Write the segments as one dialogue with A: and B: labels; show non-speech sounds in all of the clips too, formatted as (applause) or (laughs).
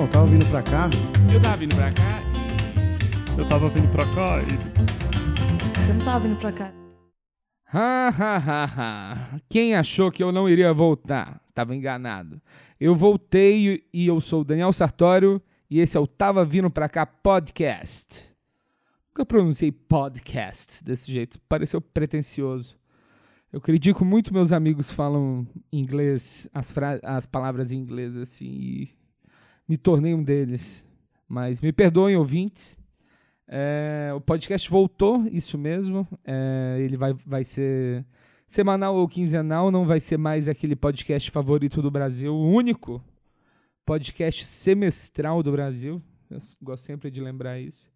A: Não, tava vindo pra cá.
B: Eu tava vindo pra cá.
C: Eu tava vindo pra cá e.
D: Eu não tava vindo pra cá.
B: Ha, ha, ha, ha. Quem achou que eu não iria voltar? Tava enganado. Eu voltei e eu sou o Daniel Sartório e esse é o Tava Vindo Pra Cá Podcast. Nunca pronunciei podcast desse jeito, pareceu pretencioso. Eu critico muito meus amigos falam inglês, as, as palavras em inglês assim, e me tornei um deles. Mas me perdoem, ouvintes. É, o podcast voltou, isso mesmo. É, ele vai, vai ser semanal ou quinzenal, não vai ser mais aquele podcast favorito do Brasil, o único podcast semestral do Brasil. Eu gosto sempre de lembrar isso.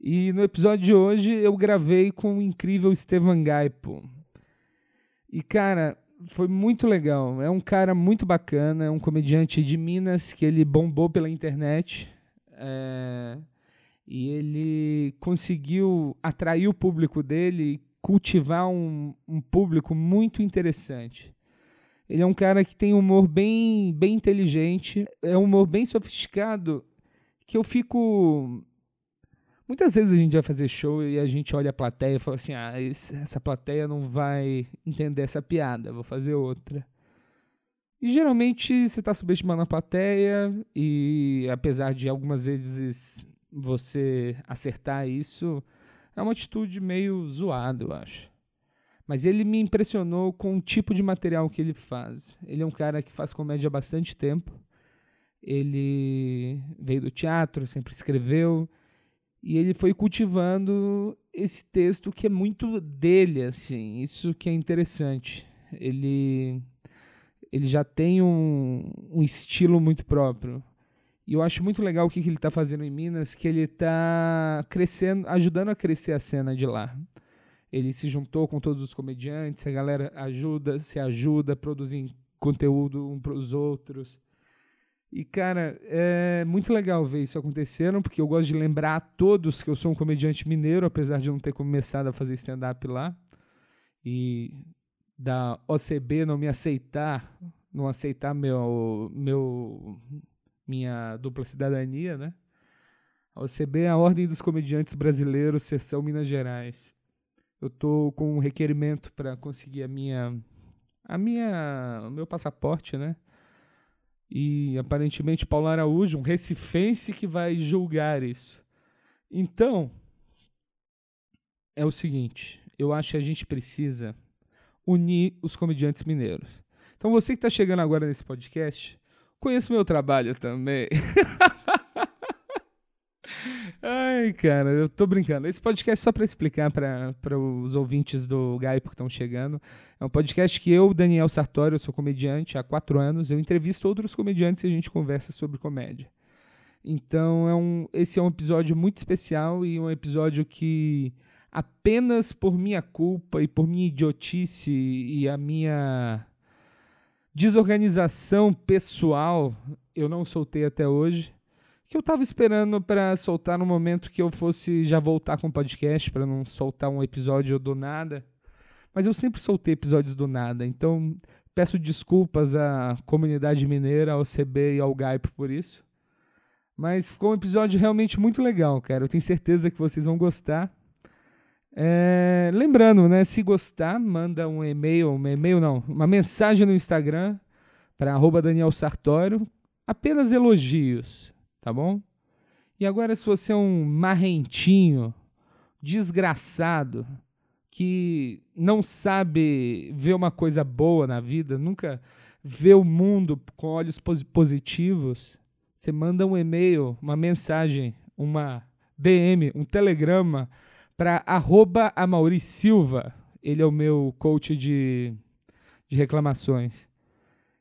B: E no episódio de hoje eu gravei com o incrível Estevan Gaipo. E cara, foi muito legal. É um cara muito bacana, é um comediante de Minas que ele bombou pela internet. É... E ele conseguiu atrair o público dele, cultivar um, um público muito interessante. Ele é um cara que tem humor bem, bem inteligente, é um humor bem sofisticado, que eu fico Muitas vezes a gente vai fazer show e a gente olha a plateia e fala assim: ah, essa plateia não vai entender essa piada, vou fazer outra. E geralmente você está subestimando a plateia, e apesar de algumas vezes você acertar isso, é uma atitude meio zoada, eu acho. Mas ele me impressionou com o tipo de material que ele faz. Ele é um cara que faz comédia há bastante tempo. Ele veio do teatro, sempre escreveu e ele foi cultivando esse texto que é muito dele, assim. Isso que é interessante. Ele, ele já tem um, um estilo muito próprio. E eu acho muito legal o que, que ele está fazendo em Minas, que ele está crescendo, ajudando a crescer a cena de lá. Ele se juntou com todos os comediantes, a galera ajuda, se ajuda, produzem conteúdo um para os outros. E, cara, é muito legal ver isso acontecendo, porque eu gosto de lembrar a todos que eu sou um comediante mineiro, apesar de não ter começado a fazer stand-up lá. E da OCB não me aceitar, não aceitar meu, meu, minha dupla cidadania, né? A OCB é a Ordem dos Comediantes Brasileiros, seção Minas Gerais. Eu tô com um requerimento para conseguir a minha, a minha, o meu passaporte, né? E aparentemente Paulo Araújo, um recifense que vai julgar isso. Então, é o seguinte, eu acho que a gente precisa unir os comediantes mineiros. Então você que está chegando agora nesse podcast, conheça o meu trabalho também. (laughs) Ai, cara, eu tô brincando. Esse podcast só para explicar para os ouvintes do Gaipo que estão chegando. É um podcast que eu, Daniel Sartori, eu sou comediante há quatro anos. Eu entrevisto outros comediantes e a gente conversa sobre comédia. Então, é um, esse é um episódio muito especial e um episódio que apenas por minha culpa e por minha idiotice e a minha desorganização pessoal eu não soltei até hoje que eu tava esperando para soltar no momento que eu fosse já voltar com o podcast, para não soltar um episódio do nada. Mas eu sempre soltei episódios do nada, então peço desculpas à comunidade mineira, ao CB e ao Gaipo por isso. Mas ficou um episódio realmente muito legal, cara. Eu tenho certeza que vocês vão gostar. É, lembrando, né? Se gostar, manda um e-mail, um e-mail não, uma mensagem no Instagram para Daniel Sartório. Apenas elogios tá bom? E agora, se você é um marrentinho, desgraçado, que não sabe ver uma coisa boa na vida, nunca vê o mundo com olhos positivos, você manda um e-mail, uma mensagem, uma DM, um telegrama para arroba Silva. Ele é o meu coach de, de reclamações.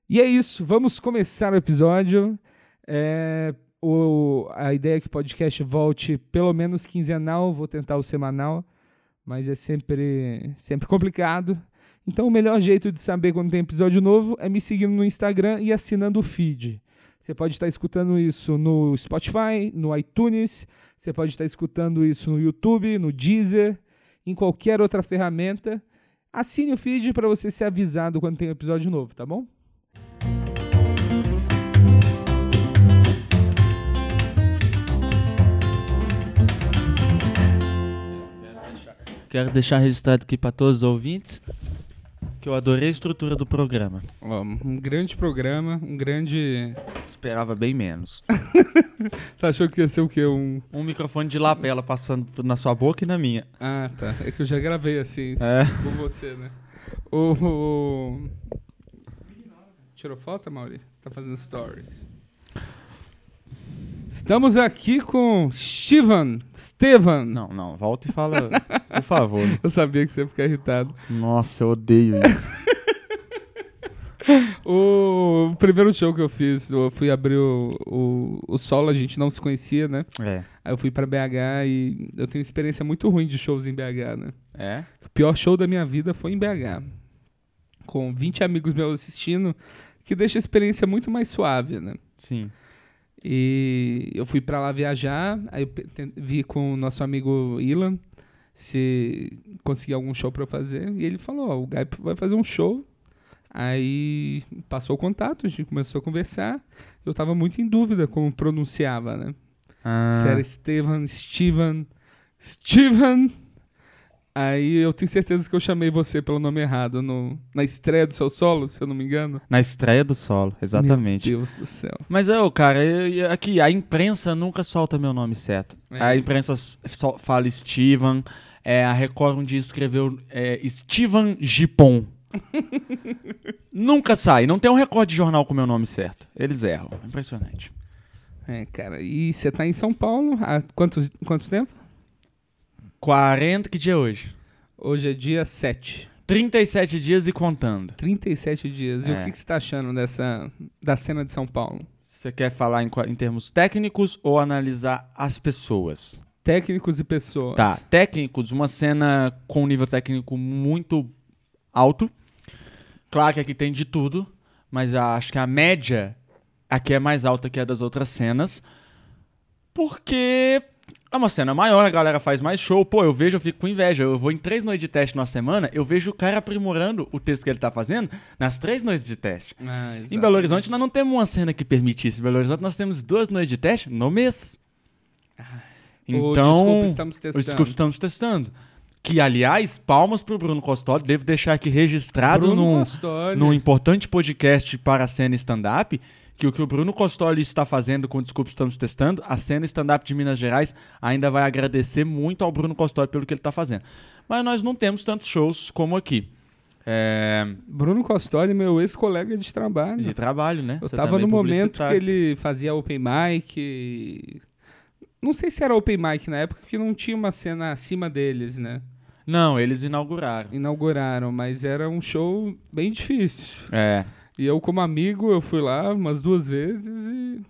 B: E é isso, vamos começar o episódio. É, o, a ideia é que o podcast volte pelo menos quinzenal, vou tentar o semanal, mas é sempre, sempre complicado. Então o melhor jeito de saber quando tem episódio novo é me seguindo no Instagram e assinando o feed. Você pode estar escutando isso no Spotify, no iTunes, você pode estar escutando isso no YouTube, no Deezer, em qualquer outra ferramenta. Assine o feed para você ser avisado quando tem episódio novo, tá bom?
A: Quero deixar registrado aqui para todos os ouvintes que eu adorei a estrutura do programa.
B: Ó, um grande programa, um grande.
A: Esperava bem menos. (laughs)
B: Você achou que ia ser o quê? Um.
A: Um microfone de lapela passando na sua boca e na minha.
B: Ah, tá. É que eu já gravei assim
A: É.
B: com você, né? O. o- Tirou foto, Mauri? Tá fazendo stories. Estamos aqui com Steven. Steven.
A: Não, não, volta e fala, por favor. (laughs)
B: Eu sabia que você ia ficar irritado.
A: Nossa, eu odeio isso. (laughs)
B: O primeiro show que eu fiz, eu fui abrir o, o, o solo, a gente não se conhecia, né?
A: É.
B: Aí eu fui pra BH e eu tenho experiência muito ruim de shows em BH, né?
A: É?
B: O pior show da minha vida foi em BH. Com 20 amigos meus assistindo, que deixa a experiência muito mais suave, né?
A: Sim.
B: E eu fui pra lá viajar, aí eu vi com o nosso amigo Ilan se conseguia algum show pra eu fazer. E ele falou: Ó, o Guy vai fazer um show. Aí passou o contato, a gente começou a conversar. Eu tava muito em dúvida como pronunciava, né?
A: Ah,
B: Se era Steven, Steven, Steven. Aí eu tenho certeza que eu chamei você pelo nome errado no, na estreia do seu solo, se eu não me engano.
A: Na estreia do solo, exatamente.
B: Meu Deus do céu.
A: Mas eu, cara, eu- aqui, a imprensa nunca solta meu nome certo.
B: É.
A: A imprensa s- só fala Steven, é, a Record um dia escreveu é, Steven Gipon. (laughs) nunca sai, não tem um recorde de jornal com meu nome certo. Eles erram, impressionante.
B: É, cara. E você tá em São Paulo há quanto, quanto tempo?
A: 40, que dia é hoje?
B: Hoje é dia 7.
A: 37 dias e contando.
B: 37 dias. E
A: É.
B: o que, que você tá achando dessa, da cena de São Paulo?
A: Você quer falar em, qua- em termos técnicos ou analisar as pessoas?
B: Técnicos e pessoas.
A: Tá, técnicos, uma cena com um nível técnico muito alto. Claro que aqui tem de tudo, mas a- acho que a média aqui é mais alta que a das outras cenas. Porque é uma cena maior, a galera faz mais show. Pô, eu vejo, eu fico com inveja. Eu vou em três noites de teste numa semana, eu vejo o cara aprimorando o texto que ele tá fazendo nas três noites de teste.
B: Ah,
A: Em. Belo Horizonte nós não temos uma cena que permite isso. Em Belo Horizonte nós temos duas noites de teste no mês.
B: O
A: Então,
B: Desculpa, estamos
A: o
B: testando.
A: Desculpa, estamos testando. Que, aliás, palmas pro Bruno Costoli. Devo deixar aqui registrado
B: Bruno
A: num,
B: Costoli.
A: num importante podcast para a cena stand-up que o que o Bruno Costoli está fazendo com o Desculpa, estamos testando, a cena stand-up de Minas Gerais ainda vai agradecer muito ao Bruno Costoli pelo que ele está fazendo. Mas nós não temos tantos shows como aqui. É,
B: Bruno Costoli, meu ex-colega de trabalho.
A: de trabalho, né?
B: Eu
A: Você
B: tava
A: também
B: no momento que ele fazia open mic. e- Não sei se era open mic na época, porque não tinha uma cena acima deles, né?
A: Não, eles inauguraram.
B: Inauguraram, mas era um show bem difícil.
A: É,
B: E eu, como amigo, eu fui lá umas duas vezes e.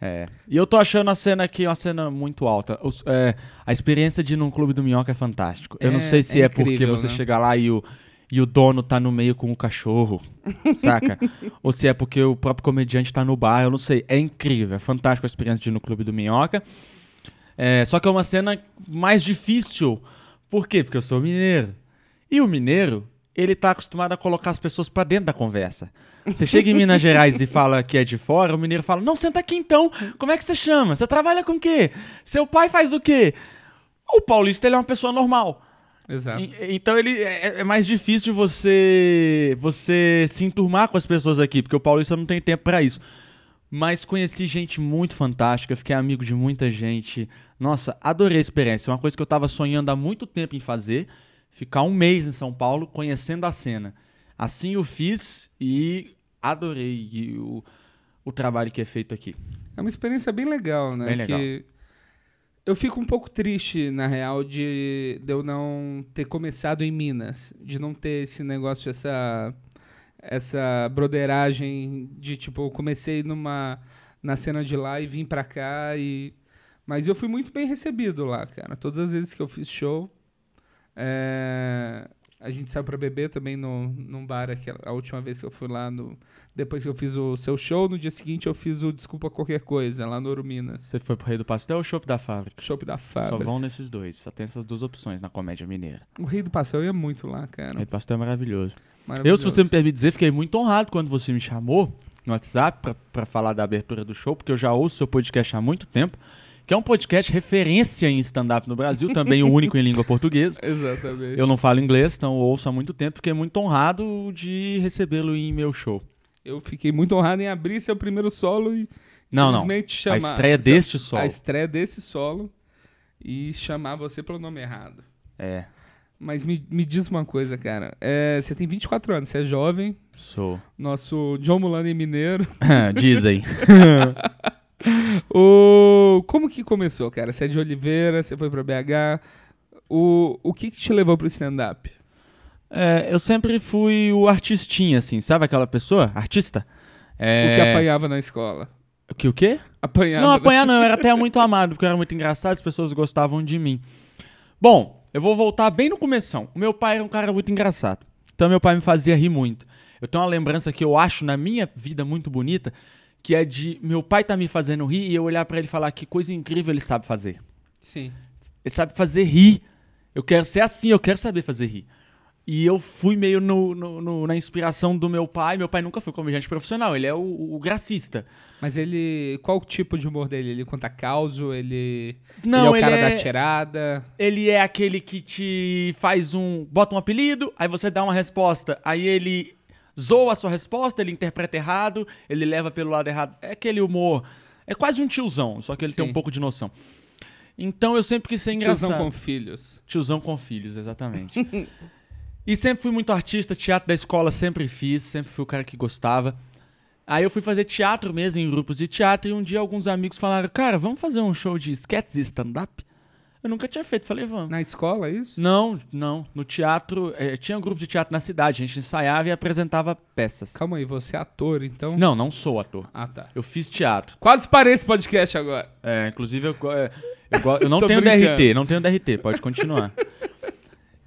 A: É. E eu tô achando a cena aqui uma cena muito alta. Os- é, a experiência de ir num clube do Minhoca é fantástico. Eu não
B: É-
A: sei se
B: é
A: é, porque
B: incrível,
A: você
B: né?
A: chega lá e o, e o dono tá no meio com o cachorro, (laughs) saca? Ou se é porque o próprio comediante tá no bar, eu não sei. É incrível, é fantástico a experiência de ir no clube do Minhoca. É, só que é uma cena mais difícil. Por quê? Porque eu sou mineiro. E o mineiro, ele tá acostumado a colocar as pessoas pra dentro da conversa. Você chega em Minas Gerais e fala que é de fora, o mineiro fala: Não, senta aqui então. Como é que você chama? Você trabalha com o quê? Seu pai faz o quê? O paulista ele é uma pessoa normal.
B: Exato.
A: E- Então ele é, é mais difícil você você se enturmar com as pessoas aqui, porque o paulista não tem tempo pra isso. Mas conheci gente muito fantástica, fiquei amigo de muita gente. Nossa, adorei a experiência. É uma coisa que eu tava sonhando há muito tempo em fazer, ficar um mês em São Paulo conhecendo a cena. Assim eu fiz e adorei o, o trabalho que é feito aqui.
B: É uma experiência bem legal, né?
A: Bem legal.
B: Que eu fico um pouco triste, na real, de, de eu não ter começado em Minas. De não ter esse negócio, essa, essa broderagem de, tipo, eu comecei numa, na cena de lá e vim pra cá e... Mas eu fui muito bem recebido lá, cara. Todas as vezes que eu fiz show... é, A gente saiu pra beber também no, num bar, aquela, a última vez que eu fui lá no... Depois que eu fiz o seu show, no dia seguinte eu fiz o Desculpa Qualquer Coisa, lá no Ouro Minas.
A: Você foi pro Rei do Pastel ou Chopp da Fábrica?
B: Chopp da
A: Só
B: Fábrica.
A: vão nesses dois, só tem essas duas opções na comédia mineira.
B: O Rei do Pastel ia muito lá,
A: O
B: cara.
A: Rei do Pastel é maravilhoso. Eu,
B: Maravilhoso.
A: se você me permite dizer, fiquei muito honrado quando você me chamou no WhatsApp pra, pra falar da abertura do show, porque eu já ouço seu podcast há muito tempo. Que é um podcast referência em stand-up no Brasil, também o único em língua portuguesa. (laughs)
B: Exatamente.
A: Eu não falo inglês, então ouço há muito tempo, fiquei muito honrado de recebê-lo em meu show.
B: Eu fiquei muito honrado em abrir seu primeiro solo e
A: Não, não.
B: simplesmente
A: A
B: chamar.
A: estreia deste solo.
B: A estreia desse solo e chamar você pelo nome errado.
A: É,
B: Mas me, me diz uma coisa, cara. É, você tem 24 anos, você é jovem,
A: sou.
B: nosso John Mulane mineiro. (laughs)
A: Dizem. (laughs)
B: O... Como que começou, cara? Você é de Oliveira, você foi pra BH. O, o que, que te levou pro stand-up?
A: É, eu sempre fui o artistinha, assim, sabe aquela pessoa? Artista? É...
B: O que apanhava na escola?
A: O que o quê?
B: Apanhava.
A: Não, apanhar não, eu era até (laughs) muito amado, porque eu era muito engraçado, as pessoas gostavam de mim. Bom, eu vou voltar bem no começão. O meu pai era um cara muito engraçado. Então meu pai me fazia rir muito. Eu tenho uma lembrança que eu acho na minha vida muito bonita, que é de meu pai tá me fazendo rir e eu olhar pra ele e falar que coisa incrível ele sabe fazer.
B: Sim.
A: Ele sabe fazer rir. Eu quero ser assim, eu quero saber fazer rir. E eu fui meio no- no- no- na inspiração do meu pai. Meu pai nunca foi comediante profissional, ele é o, o gracista.
B: Mas ele. Qual o tipo de humor dele? Ele conta causo? Ele.
A: Não,
B: ele é o cara
A: ele
B: da
A: é-
B: tirada.
A: Ele é aquele que te faz um. bota um apelido, aí você dá uma resposta, aí ele zoa a sua resposta, ele interpreta errado, ele leva pelo lado errado. É aquele humor. É quase um tiozão, só que ele tem
B: Sim.
A: um pouco de noção. Então eu sempre quis ser engraçado.
B: Tiozão com filhos.
A: Tiozão com filhos, exatamente. e sempre fui muito artista, teatro da escola sempre fiz, sempre fui o cara que gostava. Aí eu fui fazer teatro mesmo, em grupos de teatro, e um dia alguns amigos falaram, cara, vamos fazer um show de sketches e stand-up? Eu nunca tinha feito, falei, vamos.
B: Na escola, é isso?
A: Não, não. No teatro, eh, tinha um grupo de teatro na cidade, a gente ensaiava e apresentava peças.
B: Calma aí, você é ator, então.
A: Não, não sou ator.
B: Ah, tá.
A: Eu fiz teatro.
B: Quase parei esse podcast agora.
A: É, inclusive eu, é, eu, go- eu (laughs) não tenho
B: brincando.
A: DRT, não tenho DRT, pode continuar.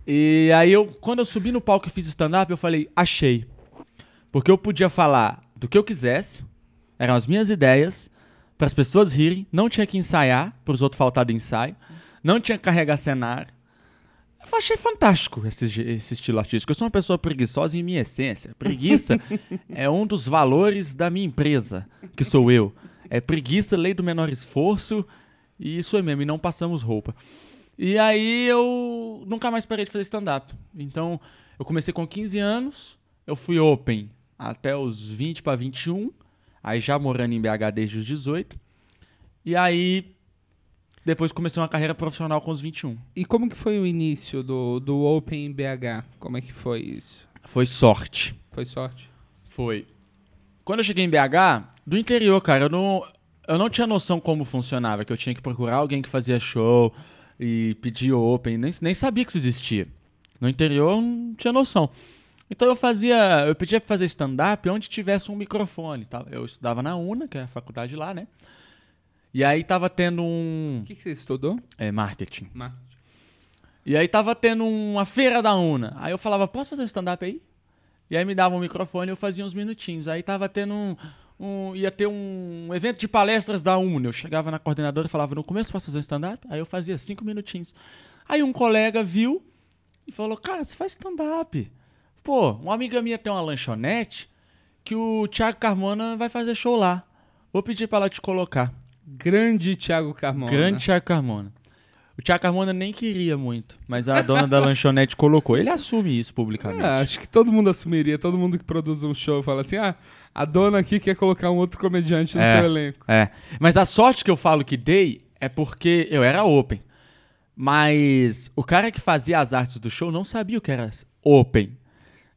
A: e aí eu, quando eu subi no palco e fiz stand-up, eu falei, achei. Porque eu podia falar do que eu quisesse, eram as minhas ideias, para as pessoas rirem, não tinha que ensaiar, para os outros faltar do ensaio, não tinha que carregar cenário. Eu achei fantástico esse, esse estilo artístico. Eu sou uma pessoa preguiçosa em minha essência. Preguiça (laughs) é um dos valores da minha empresa, que sou eu. É preguiça, lei do menor esforço, e isso é mesmo, e não passamos roupa. E aí eu nunca mais parei de fazer stand-up. Então, eu comecei com 15 anos, eu fui open até os 20 para 21, aí já morando em BH desde os 18. E aí depois comecei uma carreira profissional com os 21.
B: E como que foi o início do, do Open em BH? Como é que foi isso?
A: Foi sorte.
B: Foi sorte?
A: Foi. Quando eu cheguei em BH, do interior, cara, eu não, eu não tinha noção como funcionava, que eu tinha que procurar alguém que fazia show e pedir open, nem, nem sabia que isso existia. No interior eu não tinha noção. Então eu fazia, eu pedia pra fazer stand-up onde tivesse um microfone, tá? Eu estudava na UNA, que é a faculdade lá, né? E aí tava tendo um
B: O que, que você estudou?
A: é, marketing.
B: Marketing.
A: E aí tava tendo uma feira da UNA. Aí eu falava, posso fazer um stand-up aí? E aí me dava um microfone e eu fazia uns minutinhos. Aí tava tendo um, um- Ia ter um evento de palestras da UNA. Eu chegava na coordenadora e falava, no começo posso fazer um stand-up? Aí eu fazia cinco minutinhos. Aí um colega viu e falou, cara, você faz stand-up. Pô, uma amiga minha tem uma lanchonete que o Thiago Carmona vai fazer show lá. Vou pedir pra ela te colocar.
B: Grande Thiago Carmona.
A: Grande Thiago Carmona. O Thiago Carmona nem queria muito, mas a dona da (laughs) lanchonete colocou. Ele assume isso publicamente.
B: Ah, acho que todo mundo assumiria, todo mundo que produz um show fala assim: ah, a dona aqui quer colocar um outro comediante no
A: É.
B: seu elenco.
A: É. Mas a sorte que eu falo que dei é porque eu era open. Mas o cara que fazia as artes do show não sabia o que era open.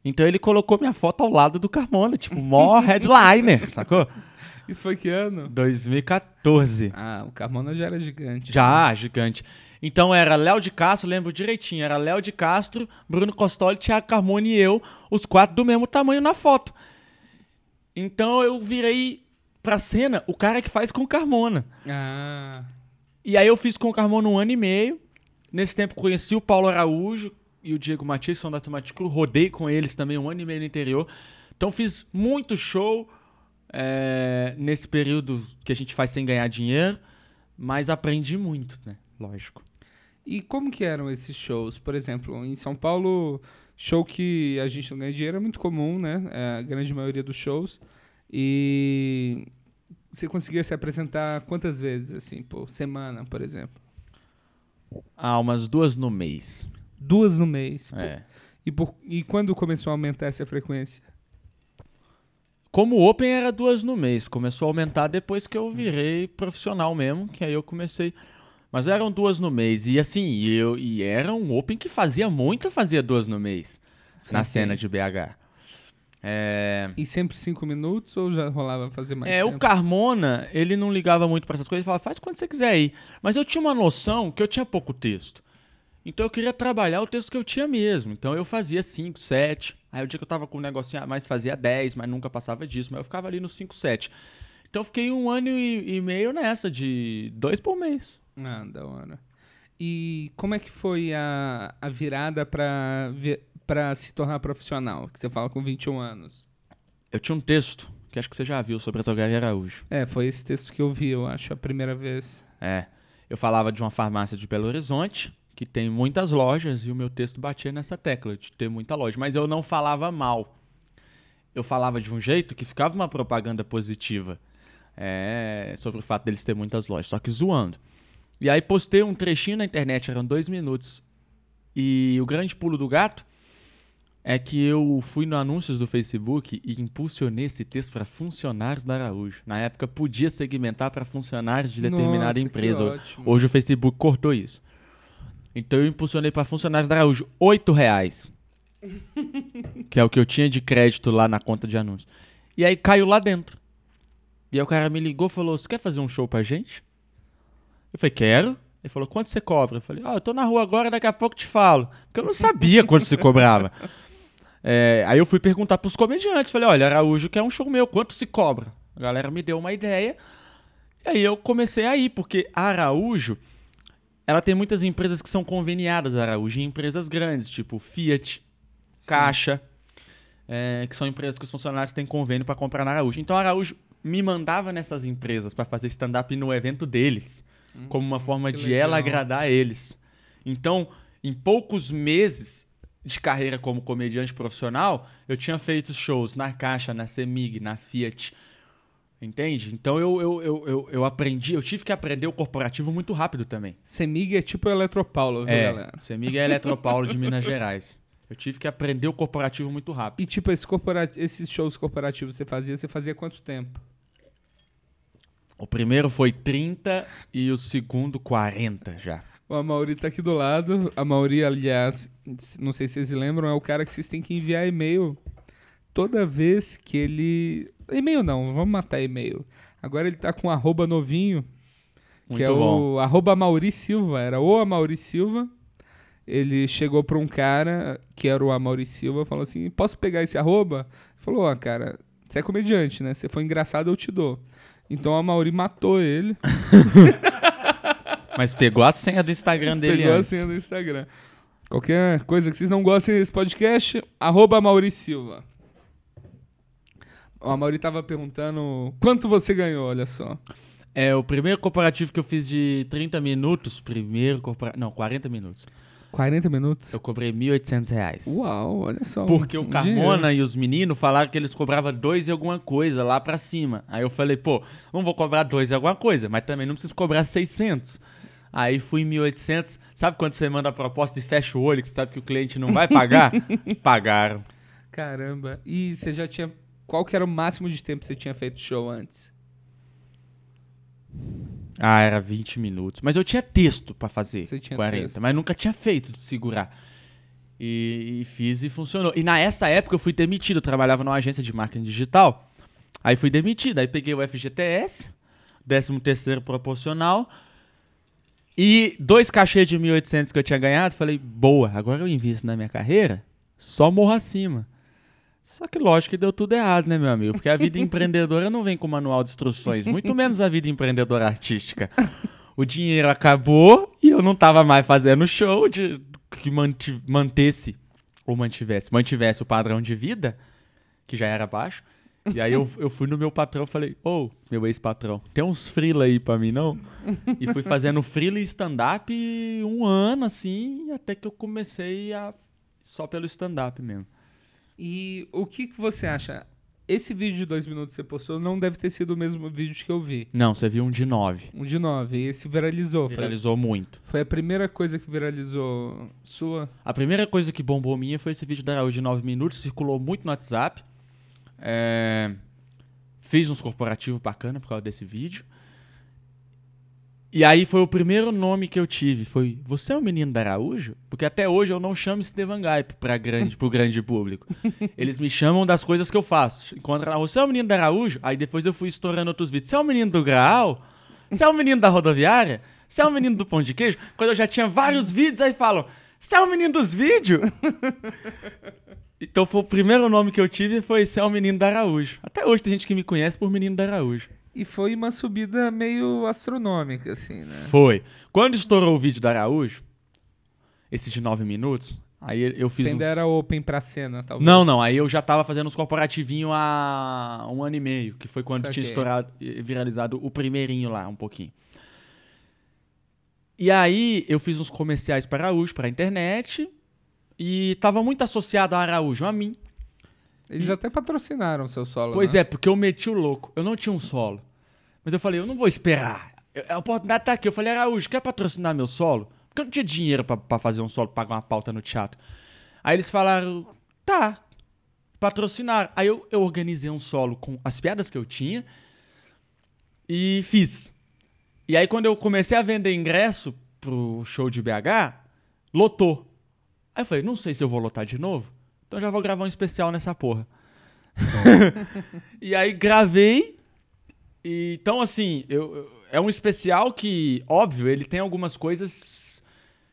A: Então ele colocou minha foto ao lado do Carmona, tipo, mó (laughs) headliner, sacou?
B: Isso foi que ano?
A: 2014.
B: Ah, o Carmona já era gigante.
A: Já, gigante. Então era Léo de Castro, lembro direitinho, era Léo de Castro, Bruno Costoli, Thiago Carmona e eu, os quatro do mesmo tamanho na foto. Então eu virei pra cena o cara que faz com o Carmona.
B: Ah,
A: E aí eu fiz com o Carmona um ano e meio. Nesse tempo conheci o Paulo Araújo e o Diego Matias, que são da Tomaticru. Rodei com eles também um ano e meio no interior. Então fiz muito show é, nesse período que a gente faz sem ganhar dinheiro. Mas aprendi muito, né? Lógico.
B: E como que eram esses shows? Por exemplo, em São Paulo, show que a gente não ganha dinheiro é muito comum, né? É a grande maioria dos shows. E você conseguia se apresentar quantas vezes, assim, por semana, por exemplo?
A: Ah, umas duas no mês.
B: Duas no mês.
A: É.
B: E, por, e quando começou a aumentar essa frequência?
A: Como Open era duas no mês, começou a aumentar depois que eu virei profissional mesmo, que aí eu comecei. Mas eram duas no mês. E assim, eu, e era um Open que fazia muito, fazia duas no mês na
B: Sim,
A: cena
B: sim.
A: de BH. É,
B: E sempre cinco minutos ou já rolava fazer mais
A: é, o
B: tempo?
A: Carmona, ele não ligava muito pra essas coisas, ele falava, faz quando você quiser aí. Mas eu tinha uma noção que eu tinha pouco texto. Então eu queria trabalhar o texto que eu tinha mesmo. Então eu fazia 5, 7. Aí o dia que eu tava com um negocinho a mais fazia 10, mas nunca passava disso. Mas eu ficava ali nos 5, 7. Então eu fiquei um ano e, e meio nessa, de dois por mês.
B: Ah, da hora. E como é que foi a, a virada pra, pra se tornar profissional? Que você fala com 21 anos.
A: Eu tinha um texto, que acho que você já viu, sobre a Togaria Araújo.
B: É, foi esse texto que eu vi, eu acho, a primeira vez.
A: É. Eu falava de uma farmácia de Belo Horizonte, que tem muitas lojas, e o meu texto batia nessa tecla, de ter muita loja. Mas eu não falava mal. Eu falava de um jeito que ficava uma propaganda positiva é, sobre o fato deles ter muitas lojas, só que zoando. E aí postei um trechinho na internet, eram dois minutos. E o grande pulo do gato é que eu fui no anúncios do Facebook e impulsionei esse texto para funcionários da Araújo. Na época podia segmentar para funcionários de determinada
B: Nossa,
A: empresa. Hoje o Facebook cortou isso. Então eu impulsionei para funcionários da Araújo oito reais. (laughs) que é o que eu tinha de crédito lá na conta de anúncios. E aí caiu lá dentro. E aí o cara me ligou e falou: Você quer fazer um show pra gente? Eu falei: Quero. Ele falou: Quanto você cobra? Eu falei: Ah, eu tô na rua agora, daqui a pouco te falo. Porque eu não sabia quanto se cobrava. (laughs) É, aí eu fui perguntar pros comediantes. Falei: Olha, Araújo quer um show meu, quanto se cobra? A galera me deu uma ideia. E aí eu comecei a ir, porque Araújo, ela tem muitas empresas que são conveniadas Araújo, e empresas grandes, tipo Fiat, Caixa, é, que são empresas que os funcionários têm convênio para comprar na Araújo. Então Araújo me mandava nessas empresas para fazer stand-up no evento deles, como uma forma
B: Hum,
A: de ela
B: legal.
A: agradar eles. Então, em poucos meses de carreira como comediante profissional, eu tinha feito shows na Caixa, na Semig, na Fiat. Entende? Então eu, eu, eu, eu, eu aprendi, eu tive que aprender o corporativo muito rápido também.
B: Semig é tipo o Eletropaulo, viu,
A: É,
B: galera?
A: Semig é Eletropaulo de Minas Gerais. Eu tive que aprender o corporativo muito rápido.
B: E tipo, esse corpora- esses shows corporativos você fazia, você fazia quanto tempo?
A: O primeiro foi 30 e o segundo 40 já.
B: O Amauri tá aqui do lado. A Mauri, aliás, não sei se vocês lembram, é o cara que vocês têm que enviar e-mail toda vez que ele. E-mail não, vamos matar e-mail. Agora ele tá com um arroba novinho,
A: Muito
B: que é
A: bom.
B: o arroba Mauri Silva. Era o Amauri Silva. Ele chegou pra um cara que era o Amauri Silva falou assim: Posso pegar esse arroba? Ele falou: Ó, cara, você é comediante, né? Você foi engraçado, eu te dou. Então a Mauri matou ele.
A: Mas pegou a senha do Instagram
B: Você (laughs)
A: dele
B: pegou a
A: antes.
B: senha do Instagram. Qualquer coisa que vocês não gostem desse podcast, arroba Mauri Silva. O Mauri tava perguntando quanto você ganhou, olha só.
A: É, o primeiro corporativo que eu fiz de 30 minutos, primeiro corporativo, não, 40 minutos.
B: 40 minutos?
A: Eu cobrei 1.800 reais.
B: Uau, olha só.
A: Porque
B: um
A: o Carmona e os meninos falaram que eles cobravam dois e alguma coisa lá pra cima. Aí eu falei, pô, não vou cobrar dois e alguma coisa, mas também não preciso cobrar 600. Aí fui em 1.800. Sabe quando você manda a proposta e fecha o olho, que você sabe que o cliente não vai pagar? (laughs) Pagaram.
B: dinheiro. Caramba. E você já tinha. Qual que era o máximo de tempo que você tinha feito show antes?
A: Ah, era 20 minutos. Mas eu tinha texto pra fazer.
B: Você tinha
A: 40,
B: texto.
A: mas nunca tinha feito de segurar. E, e fiz e funcionou. E nessa época eu fui demitido. Eu trabalhava numa agência de marketing digital. Aí fui demitido. Aí peguei o FGTS, 13 terceiro proporcional. E dois cachês de 1.800 que eu tinha ganhado. Falei, boa, agora eu invisto na minha carreira, só morro acima. Só que lógico que deu tudo errado, né, meu amigo? Porque a vida (laughs) empreendedora não vem com manual de instruções, muito (laughs) menos a vida empreendedora artística. O dinheiro acabou e eu não tava mais fazendo show de, que manti- mantesse, ou mantivesse, mantivesse o padrão de vida, que já era baixo. E aí eu, (laughs) eu fui no meu patrão e falei, ô, meu ex-patrão, tem uns freela aí pra mim, não? E fui fazendo freela e stand-up um ano, assim, até que eu comecei a... só pelo stand-up mesmo.
B: E o que, que você acha? Esse vídeo de dois minutos que você postou não deve ter sido o mesmo vídeo que eu vi.
A: Não, você viu um de 9.
B: Um de nove. E esse viralizou. Foi-
A: Viralizou muito.
B: Foi, a primeira coisa que viralizou sua.
A: A primeira coisa que bombou minha foi esse vídeo da Araújo de 9 minutos, circulou muito no WhatsApp. É, Fiz uns corporativos bacana por causa desse vídeo. E aí foi o primeiro nome que eu tive, foi Você é o menino da Araújo? Porque até hoje eu não chamo Estevan Gaip para grande, pro grande público. (laughs) Eles me chamam das coisas que eu faço. Lá, você é o menino da Araújo? Aí depois eu fui estourando outros vídeos. Você é o menino do Graal? Você é o menino da rodoviária? Você é o menino do pão de queijo? Quando eu já tinha vários vídeos, aí falam, você é o menino dos vídeos? (laughs) então foi o primeiro nome que eu tive foi Você é o menino da Araújo. Até hoje tem gente que me conhece por menino da Araújo.
B: E foi uma subida meio astronômica, assim, né?
A: Foi. Quando estourou o vídeo da Araújo, esse de 9 minutos, aí eu fiz
B: Você ainda
A: uns-
B: era open pra cena, talvez.
A: Não, não, aí eu já tava fazendo uns corporativinhos há um ano e meio, que foi quando tinha estourado, e viralizado o primeirinho lá, um pouquinho. E aí eu fiz uns comerciais para Araújo, para a internet, e tava muito associado a Araújo, a mim.
B: Eles até patrocinaram seu solo.
A: Pois
B: né?
A: é, porque eu meti o louco. Eu não tinha um solo. Mas eu falei, eu não vou esperar. Eu- A oportunidade tá aqui. Eu falei, Araújo, quer patrocinar meu solo? Porque eu não tinha dinheiro pra fazer um solo, pagar uma pauta no teatro. Aí eles falaram, tá, patrocinar. Aí eu, eu organizei um solo com as piadas que eu tinha e fiz. E aí quando eu comecei a vender ingresso pro show de BH, lotou. Aí eu falei, não sei se eu vou lotar de novo, então já vou gravar um especial nessa porra. (laughs) e aí gravei. E, então, assim, eu, eu- é um especial que, óbvio, ele tem algumas coisas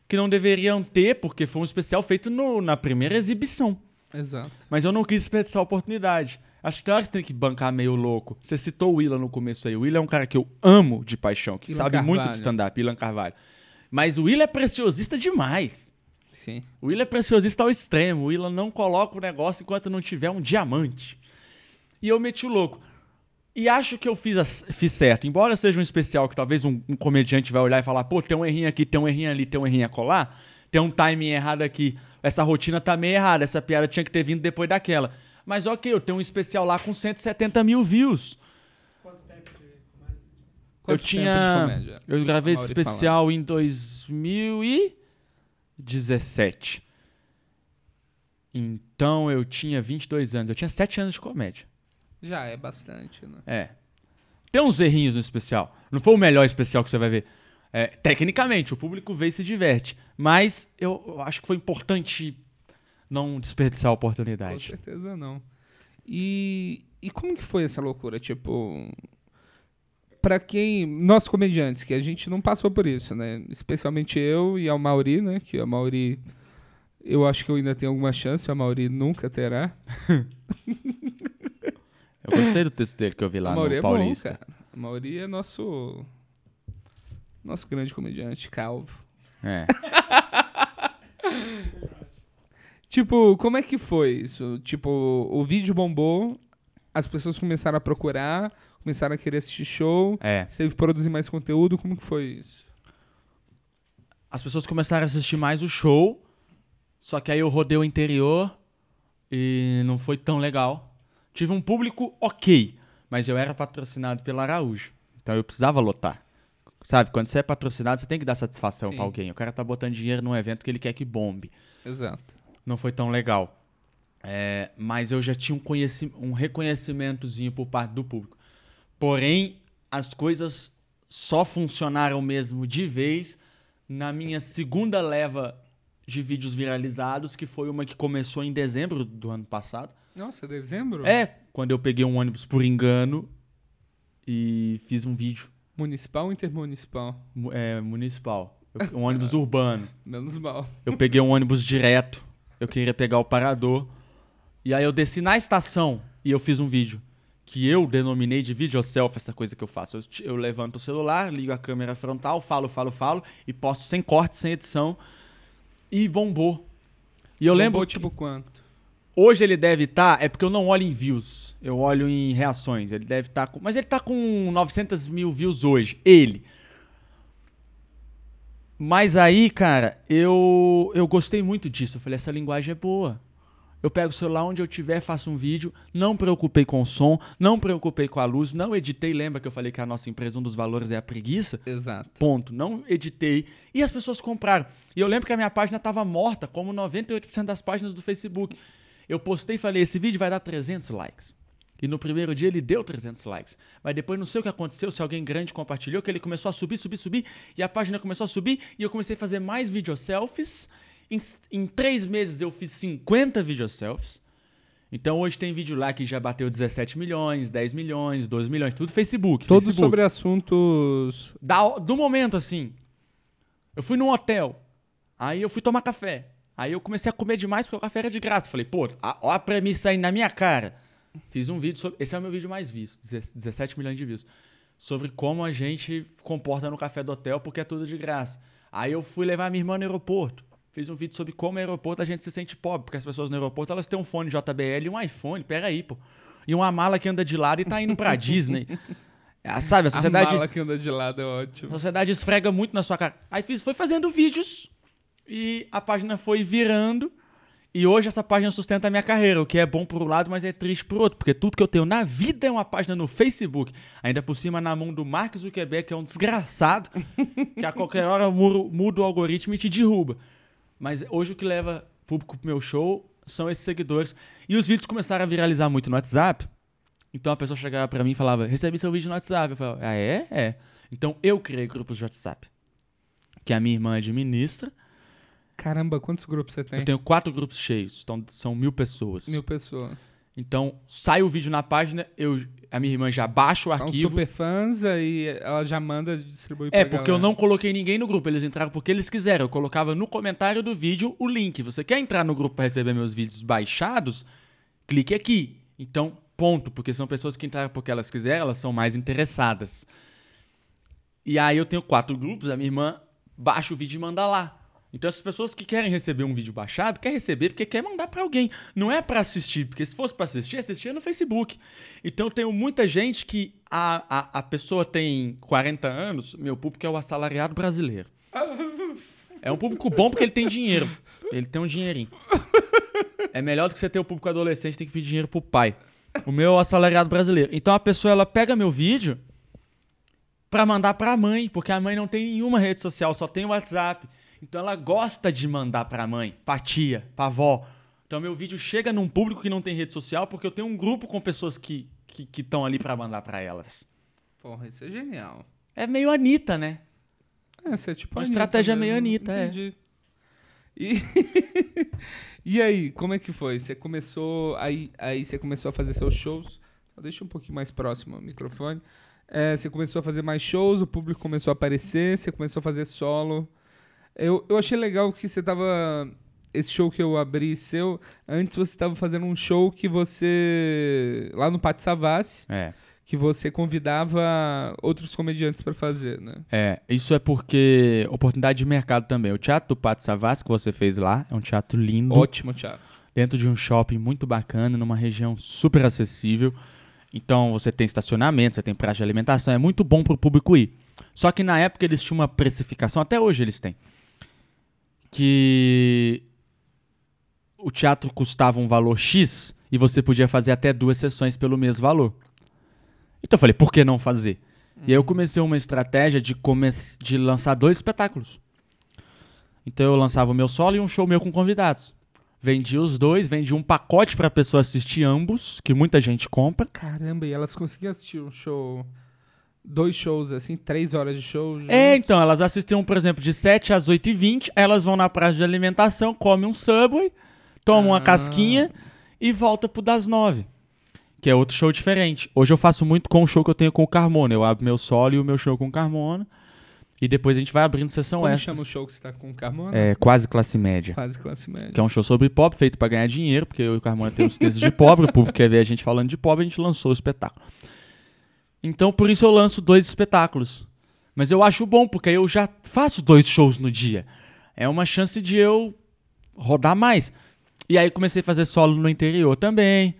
A: que não deveriam ter, porque foi um especial feito no- na primeira exibição.
B: Exato.
A: Mas eu não quis desperdiçar a oportunidade. Acho que tem hora que você tem que bancar meio louco. Você citou o Willa no começo aí. O Willa é um cara que eu amo de paixão, que
B: Ilan
A: sabe muito
B: Carvalho.
A: de stand-up, Ilan Carvalho. Mas o Willa é preciosista demais.
B: Sim.
A: O Willa é preciosista ao extremo. O Willa não coloca o negócio enquanto não tiver um diamante. E eu meti o louco. E acho que eu fiz, as- fiz certo. Embora seja um especial que talvez um, um comediante vai olhar e falar, pô, tem um errinho aqui, tem um errinho ali, tem um errinho acolá, tem um timing errado aqui, essa rotina tá meio errada, essa piada tinha que ter vindo depois daquela. Mas ok, eu tenho um especial lá com 170 mil views.
B: Quanto
A: eu
B: tempo
A: tinha.
B: de comédia?
A: Eu gravei
B: A
A: esse especial em 2017. Então eu tinha 22 anos. Eu tinha 7 anos de comédia.
B: Já é bastante, né?
A: É. Tem uns errinhos no especial. Não foi o melhor especial que você vai ver. É, tecnicamente, o público vê e se diverte. Mas eu, eu acho que foi importante não desperdiçar a
B: Com
A: oportunidade.
B: certeza não. E, e como que foi essa loucura? Tipo, pra quem, nós comediantes, que a gente não passou por isso, né? Especialmente eu e a Mauri, né? Que a Mauri, eu acho que eu ainda tenho alguma chance, a Mauri nunca terá.
A: Eu gostei do texto dele que eu vi lá no
B: é
A: Paulista.
B: bom, cara. A Mauri é nosso, nosso grande comediante, calvo.
A: É. (laughs)
B: Tipo, como é que foi isso? Tipo, o vídeo bombou, as pessoas começaram a procurar, começaram a querer assistir show,
A: é.
B: você teve que produzir mais conteúdo, como que foi isso?
A: as pessoas começaram a assistir mais o show, só que aí eu rodei o interior e não foi tão legal. Tive um público ok, mas eu era patrocinado pela Araújo, então eu precisava lotar. Sabe, quando você é patrocinado, você tem que dar satisfação pra alguém. O cara tá botando dinheiro num evento que ele quer que bombe.
B: Exato.
A: Não foi tão legal. É, mas eu já tinha um, um reconhecimentozinho por parte do público. Porém, as coisas só funcionaram mesmo de vez na minha segunda leva de vídeos viralizados, que foi uma que começou em dezembro do ano passado.
B: Nossa, dezembro?
A: É, quando eu peguei um ônibus por engano e fiz um vídeo
B: Municipal ou intermunicipal?
A: mu- é, municipal. Eu- Um ônibus urbano. (laughs)
B: Menos mal.
A: Eu peguei um ônibus direto. Eu queria pegar o parador. E aí eu desci na estação e eu fiz um vídeo. Que eu denominei de video selfie, essa coisa que eu faço. Eu, eu levanto o celular, ligo a câmera frontal, falo, falo, falo, e posto sem corte, sem edição. E bombou. E eu lembro.
B: Bombou,
A: que
B: tipo quanto?
A: Hoje ele deve estar. é porque eu não olho em views. Eu olho em reações. Ele deve estar com. Mas ele tá com 900 mil views hoje. Ele. Mas aí, cara, eu, eu gostei muito disso. Eu falei, essa linguagem é boa. Eu pego o celular onde eu tiver, faço um vídeo, não preocupei com o som, não preocupei com a luz, não editei. Lembra que eu falei que a nossa empresa, um dos valores é a preguiça?
B: Exato.
A: Ponto. Não editei. E as pessoas compraram. E eu lembro que a minha página estava morta, como 98% das páginas do Facebook. Eu postei e falei: esse vídeo vai dar 300 likes. E no primeiro dia ele deu 300 likes. Mas depois não sei o que aconteceu, se alguém grande compartilhou, que ele começou a subir, subir, subir. E a página começou a subir. E eu comecei a fazer mais video selfies. Em, em três meses eu fiz 50 video selfies. Então hoje tem vídeo lá que já bateu 17 milhões, 10 milhões, 12 milhões, tudo Facebook.
B: Todos
A: Facebook.
B: sobre assuntos.
A: Da- do momento, assim. Eu fui num hotel. Aí eu fui tomar café. Aí eu comecei a comer demais porque o café era de graça. Falei, pô, a- ó a premissa aí na minha cara. Fiz um vídeo sobre. Esse é o meu vídeo mais visto, 17 milhões de views. Sobre como a gente comporta no café do hotel porque é tudo de graça. Aí eu fui levar minha irmã no aeroporto. Fiz um vídeo sobre como no aeroporto a gente se sente pobre, porque as pessoas no aeroporto elas têm um fone JBL e um iPhone, peraí, pô. E uma mala que anda de lado e tá indo pra (laughs) Disney. Ah, Sabe, a sociedade.
B: A mala que anda de lado é ótimo.
A: A sociedade esfrega muito na sua cara. Aí fiz, foi fazendo vídeos e a página foi virando. E hoje essa página sustenta a minha carreira, o que é bom por um lado, mas é triste por outro, porque tudo que eu tenho na vida é uma página no Facebook. Ainda por cima na mão do Mark Zuckerberg, que é um desgraçado, que a qualquer hora muda o algoritmo e te derruba. Mas hoje o que leva público pro meu show são esses seguidores. E os vídeos começaram a viralizar muito no WhatsApp. Então a pessoa chegava pra mim e falava: Recebi seu vídeo no WhatsApp. Eu falava: Ah, é? É. Então eu criei grupos de WhatsApp. Que a minha irmã administra.
B: Caramba, quantos grupos você tem?
A: Eu tenho quatro grupos cheios. Então são mil pessoas.
B: Mil pessoas.
A: Então sai o vídeo na página, eu, a minha irmã já baixa o
B: São
A: arquivo.
B: super fãs, aí ela já manda e distribui pra
A: É, porque eu
B: galera.
A: não coloquei ninguém no grupo, eles entraram porque eles quiseram. Eu colocava no comentário do vídeo o link. Você quer entrar no grupo para receber meus vídeos baixados? Clique aqui. Então, ponto, porque são pessoas que entraram porque elas quiseram, elas são mais interessadas. E aí eu tenho quatro grupos, a minha irmã baixa o vídeo e manda lá. Então essas pessoas que querem receber um vídeo baixado, quer receber porque quer mandar para alguém. Não é para assistir, porque se fosse para assistir, assistia no Facebook. Então tenho muita gente que a, a, a pessoa tem 40 anos, meu público é o assalariado brasileiro. É um público bom porque ele tem dinheiro. Ele tem um dinheirinho. É melhor do que você ter o público adolescente tem que pedir dinheiro pro pai. O meu é o assalariado brasileiro. Então a pessoa ela pega meu vídeo pra mandar pra mãe, porque a mãe não tem nenhuma rede social, só tem o WhatsApp. Então ela gosta de mandar pra mãe, pra tia, pra avó. Então meu vídeo chega num público que não tem rede social porque eu tenho um grupo com pessoas que estão que, estão ali pra mandar pra elas.
B: Porra, isso é genial.
A: É meio Anitta, né?
B: É, você é tipo
A: Uma
B: Anitta
A: estratégia
B: mesmo.
A: meio Anitta, é.
B: Entendi. E... (laughs) e aí, como é que foi? Você começou. Aí, aí você começou a fazer seus shows. Deixa um pouquinho mais próximo o microfone. É, você começou a fazer mais shows, o público começou a aparecer, você começou a fazer solo. Eu, eu achei legal que você tava. Esse show que eu abri seu, antes você estava fazendo um show que você. lá no Pátio Savassi,
A: É.
B: que você convidava outros comediantes pra fazer, né?
A: É, isso é porque oportunidade de mercado também. O Teatro do Pátio Savassi que você fez lá é um teatro lindo,
B: Ótimo, Thiago.
A: dentro de um shopping muito bacana, numa região super acessível. Então você tem estacionamento, você tem praça de alimentação, é muito bom pro público ir. Só que na época eles tinham uma precificação, até hoje eles têm, que o teatro custava um valor X e você podia fazer até duas sessões pelo mesmo valor. Então eu falei, por que não fazer? E aí eu comecei uma estratégia de, come de lançar dois espetáculos. Então eu lançava o meu solo e um show meu com convidados. Vendi os dois, vendi um pacote pra pessoa assistir ambos, que muita gente compra.
B: Caramba, e elas conseguiam assistir um show. Dois shows, assim, três horas de show.
A: É,
B: juntos?
A: então, elas assistiam, por exemplo, de 7 às 8 h 20 elas vão na praça de alimentação, comem um Subway, tomam uma
B: Ah.
A: casquinha e volta pro das 9. Que é outro show diferente. Hoje eu faço muito com o show que eu tenho com o Carmona. Eu abro meu solo e o meu show com o Carmona. E depois a gente vai abrindo sessão
B: Como
A: extras.
B: chama o show que você tá com o Carmona?
A: É, quase classe média.
B: Quase classe média.
A: Que é um show sobre pobre, feito pra ganhar dinheiro, porque eu e o Carmona temos (laughs) textos de pobre, o público quer ver a gente falando de pobre, a gente lançou o espetáculo. Então, por isso eu lanço dois espetáculos. Mas eu acho bom, porque eu já faço dois shows no dia. É uma chance de eu rodar mais. E aí comecei a fazer solo no interior também.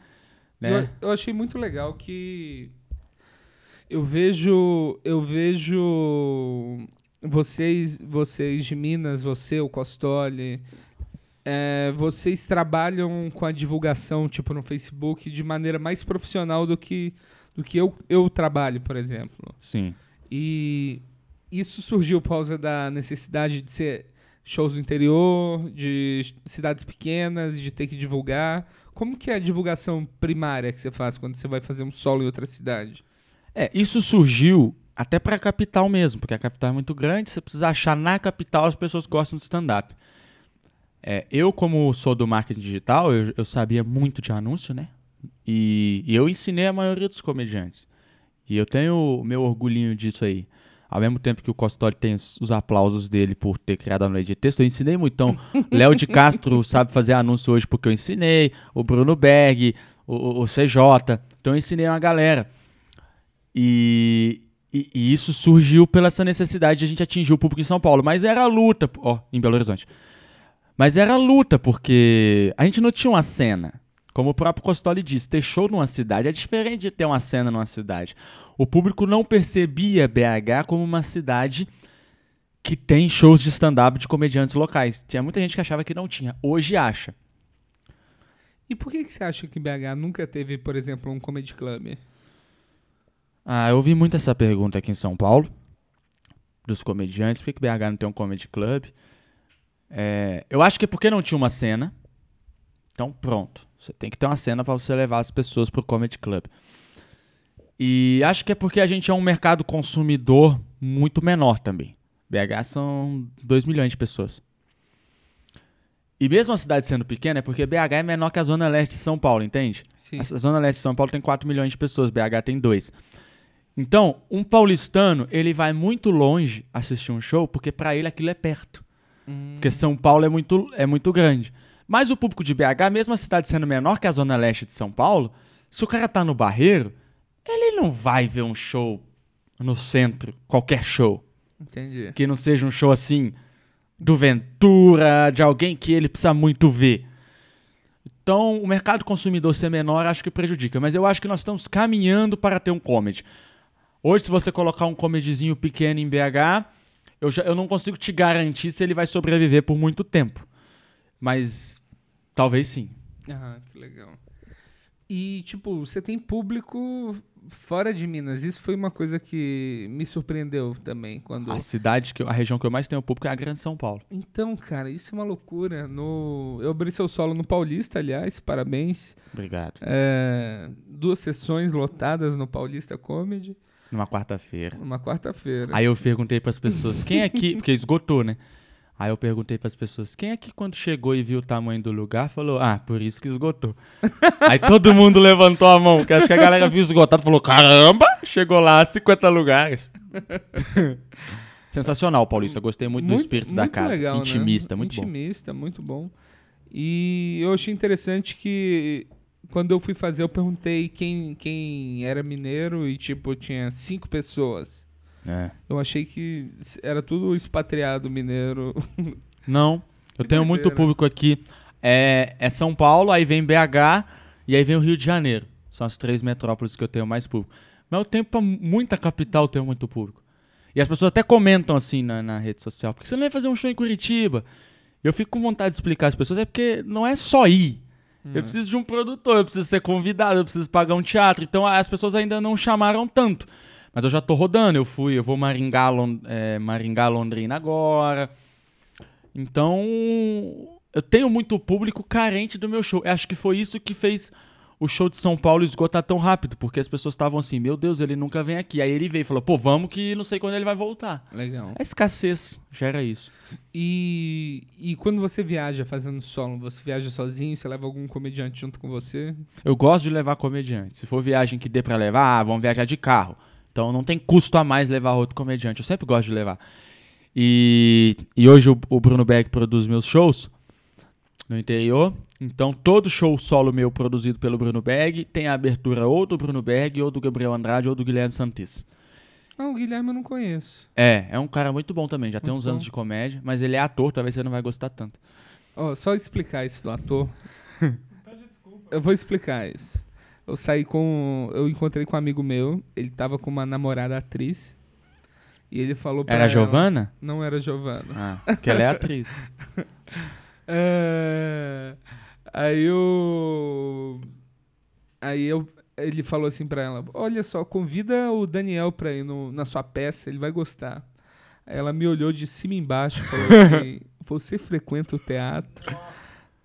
A: Né?
B: Eu, eu achei muito legal que eu vejo eu vejo vocês vocês de Minas, você, o Costoli, é, vocês trabalham com a divulgação, tipo, no Facebook, de maneira mais profissional do que, do que eu, eu trabalho, por exemplo.
A: Sim.
B: E isso surgiu por causa da necessidade de ser shows do interior, de cidades pequenas, de ter que divulgar. Como que é a divulgação primária que você faz quando você vai fazer um solo em outra cidade?
A: É, isso surgiu até pra capital mesmo, porque a capital é muito grande, você precisa achar na capital as pessoas que gostam de stand-up. É, eu, como sou do marketing digital, eu, eu sabia muito de anúncio, né? E, e eu ensinei a maioria dos comediantes. E eu tenho o meu orgulhinho disso aí. Ao mesmo tempo que o Costório tem os os aplausos dele por ter criado a lei de texto, eu ensinei muito. Então, (laughs) Léo de Castro sabe fazer anúncio hoje porque eu ensinei, o Bruno Berg, o, o- o CJ. Então, eu ensinei uma galera. E, e- e isso surgiu pela essa necessidade de a gente atingir o público em São Paulo. Mas era luta, ó, em Belo Horizonte. Mas era luta, porque a gente não tinha uma cena. Como o próprio Costoli disse, ter show numa cidade é diferente de ter uma cena numa cidade. O público não percebia BH como uma cidade que tem shows de stand-up de comediantes locais. Tinha muita gente que achava que não tinha. Hoje acha.
B: E por que, que você acha que BH nunca teve, por exemplo, um comedy club?
A: Ah, eu ouvi muito essa pergunta aqui em São Paulo, dos comediantes, por que que BH não tem um comedy club? É, eu acho que é porque não tinha uma cena. Então, pronto. Você tem que ter uma cena para você levar as pessoas pro comedy club. E acho que é porque a gente é um mercado consumidor muito menor também. BH são 2 milhões de pessoas. E mesmo a cidade sendo pequena, é porque BH é menor que a zona leste de São Paulo, entende?
B: Sim.
A: A Zona Leste de São Paulo tem 4 milhões de pessoas, BH tem 2. Então, um paulistano, ele vai muito longe assistir um show, porque pra ele aquilo é perto.
B: Hum,
A: Porque São Paulo é muito, é muito grande. Mas o público de BH, mesmo a cidade sendo menor que a Zona Leste de São Paulo, se o cara tá no Barreiro, ele não vai ver um show no centro, qualquer show.
B: entendi.
A: Que não seja um show assim, do Ventura, de alguém que ele precisa muito ver. Então, o mercado consumidor ser menor acho que prejudica. Mas eu acho que nós estamos caminhando para ter um comedy. Hoje, se você colocar um comedyzinho pequeno em BH, eu, já, eu não consigo te garantir se ele vai sobreviver por muito tempo. Mas talvez sim.
B: Ah, que legal. E, tipo, você tem público fora de Minas. Isso foi uma coisa que me surpreendeu também. quando
A: A cidade, que eu- a região que eu mais tenho público é a Grande São Paulo.
B: Então, cara, isso é uma loucura. No... Eu abri seu solo no Paulista, aliás, parabéns.
A: Obrigado.
B: É, Duas sessões lotadas no Paulista Comedy,
A: Numa quarta-feira.
B: numa quarta-feira.
A: Aí eu perguntei pras pessoas, quem aqui, (laughs) porque esgotou, né? Aí eu perguntei pras pessoas, quem aqui quando chegou e viu o tamanho do lugar, falou, ah, por isso que esgotou. (laughs) Aí todo mundo levantou a mão, que acho que a galera viu esgotado e falou, caramba, chegou lá 50 lugares. (laughs) Sensacional, Paulista, gostei muito, do espírito da
B: muito
A: casa.
B: legal, né?
A: Intimista, muito bom.
B: Intimista, muito bom. E eu achei interessante que quando eu fui fazer, eu perguntei quem, quem era mineiro e, tipo, tinha cinco pessoas.
A: É.
B: Eu achei que era tudo expatriado mineiro. (laughs)
A: Não, eu
B: Que
A: tenho muito público aqui. É, é São Paulo, aí vem BH e aí vem o Rio de Janeiro. São as três metrópoles que eu tenho mais público. Mas eu tenho pra muita capital, eu tenho muito público. E as pessoas até comentam assim na, na rede social, por que você não vai fazer um show em Curitiba? Eu fico com vontade de explicar às pessoas, é porque não é só ir. Eu preciso de um produtor, eu preciso ser convidado, eu preciso pagar um teatro. Então as pessoas ainda não chamaram tanto. Mas eu já tô rodando, eu fui, eu vou Maringá, Lon- é, Maringá Londrina agora. Então, eu tenho muito público carente do meu show. Eu acho que foi isso que fez o show de São Paulo esgotar tão rápido, porque as pessoas estavam assim, meu Deus, ele nunca vem aqui. Aí ele veio e falou, pô, vamos que não sei quando ele vai voltar.
B: Legal.
A: A escassez gera isso.
B: E, e quando você viaja fazendo solo, você viaja sozinho, você leva algum comediante junto com você?
A: Eu gosto de levar comediante. Se for viagem que dê pra levar, ah, vamos viajar de carro. Então não tem custo a mais levar outro comediante. Eu sempre gosto de levar. E, e hoje o, o Bruno Beck produz meus shows no interior. Então todo show solo meu produzido pelo Bruno Berg tem a abertura ou do Bruno Berg, ou do Gabriel Andrade, ou do Guilherme Santis.
B: Ah, o Guilherme eu não conheço.
A: É, é um cara muito bom também. Já tem
B: Muito
A: uns
B: bom.
A: anos de comédia, mas ele é ator, talvez você não vai gostar tanto.
B: Ó, só explicar isso do ator. (laughs) eu vou explicar isso. Eu saí com. Eu encontrei com um amigo meu, ele tava com uma namorada atriz. E ele falou pra
A: Era
B: ela-
A: Giovana?
B: Não era Giovana.
A: Ah, porque ela é atriz. (laughs)
B: É, Aí eu. Aí eu. Ele falou assim pra ela: Olha só, convida o Daniel pra ir no- na sua peça, ele vai gostar. Aí ela me olhou de cima e embaixo e falou assim: (laughs) Você frequenta o teatro?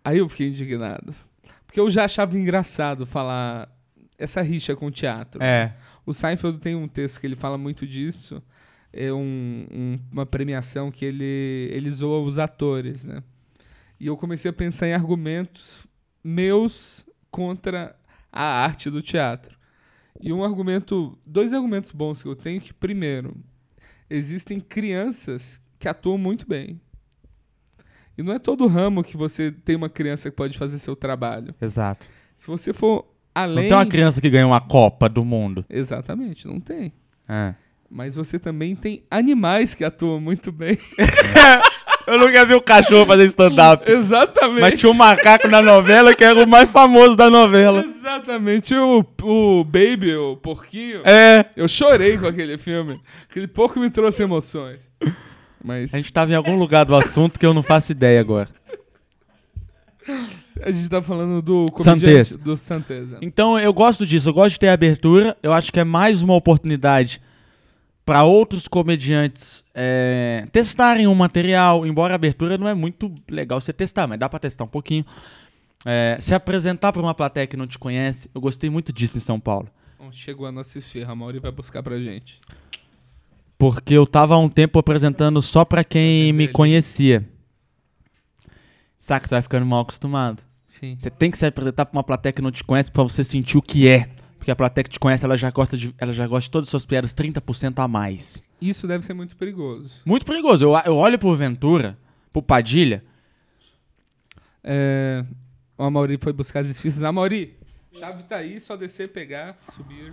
B: Aí eu fiquei indignado. Porque eu já achava engraçado falar essa rixa com o teatro.
A: É.
B: O Seinfeld tem um texto que ele fala muito disso. É um- um- uma premiação que ele, ele zoa os atores, né? E eu comecei a pensar em argumentos meus contra a arte do teatro. E um argumento, dois argumentos bons que eu tenho que primeiro, existem crianças que atuam muito bem. E não é todo ramo que você tem uma criança que pode fazer seu trabalho.
A: Exato.
B: Se você for
A: Não
B: além
A: tem uma criança que ganha uma Copa do Mundo.
B: Exatamente, não tem.
A: É.
B: Mas você também tem animais que atuam muito bem. (laughs)
A: Eu nunca vi o cachorro fazer stand-up.
B: Exatamente.
A: Mas tinha um macaco na novela que era o mais famoso da novela.
B: Exatamente. O, o Baby, o porquinho.
A: É.
B: Eu chorei com aquele filme. Aquele pouco me trouxe emoções. Mas
A: A gente tava em algum lugar do assunto que eu não faço ideia agora.
B: a gente tá falando do comediante do Santeza.
A: Então eu gosto disso, eu gosto de ter abertura. Eu acho que é mais uma oportunidade para outros comediantes é, testarem um material. Embora a abertura não é muito legal você testar, mas dá para testar um pouquinho. É, se apresentar para uma plateia que não te conhece. Eu gostei muito disso em São Paulo.
B: Bom, chegou a nossa esfirra, a Mauri vai buscar pra gente.
A: Porque eu tava há um tempo apresentando só pra quem me conhecia. Saca, você vai ficando mal acostumado.
B: Sim.
A: Você tem que se apresentar pra uma plateia que não te conhece pra você sentir o que é. Porque a plateia que te conhece, ela já gosta de, ela já gosta de todas as suas piadas 30% a mais.
B: Isso deve ser muito perigoso.
A: Muito perigoso. Eu, eu olho pro Ventura, pro Padilha.
B: É, o Amauri foi buscar as esfirras. Amauri, chave tá aí, só descer, pegar, subir.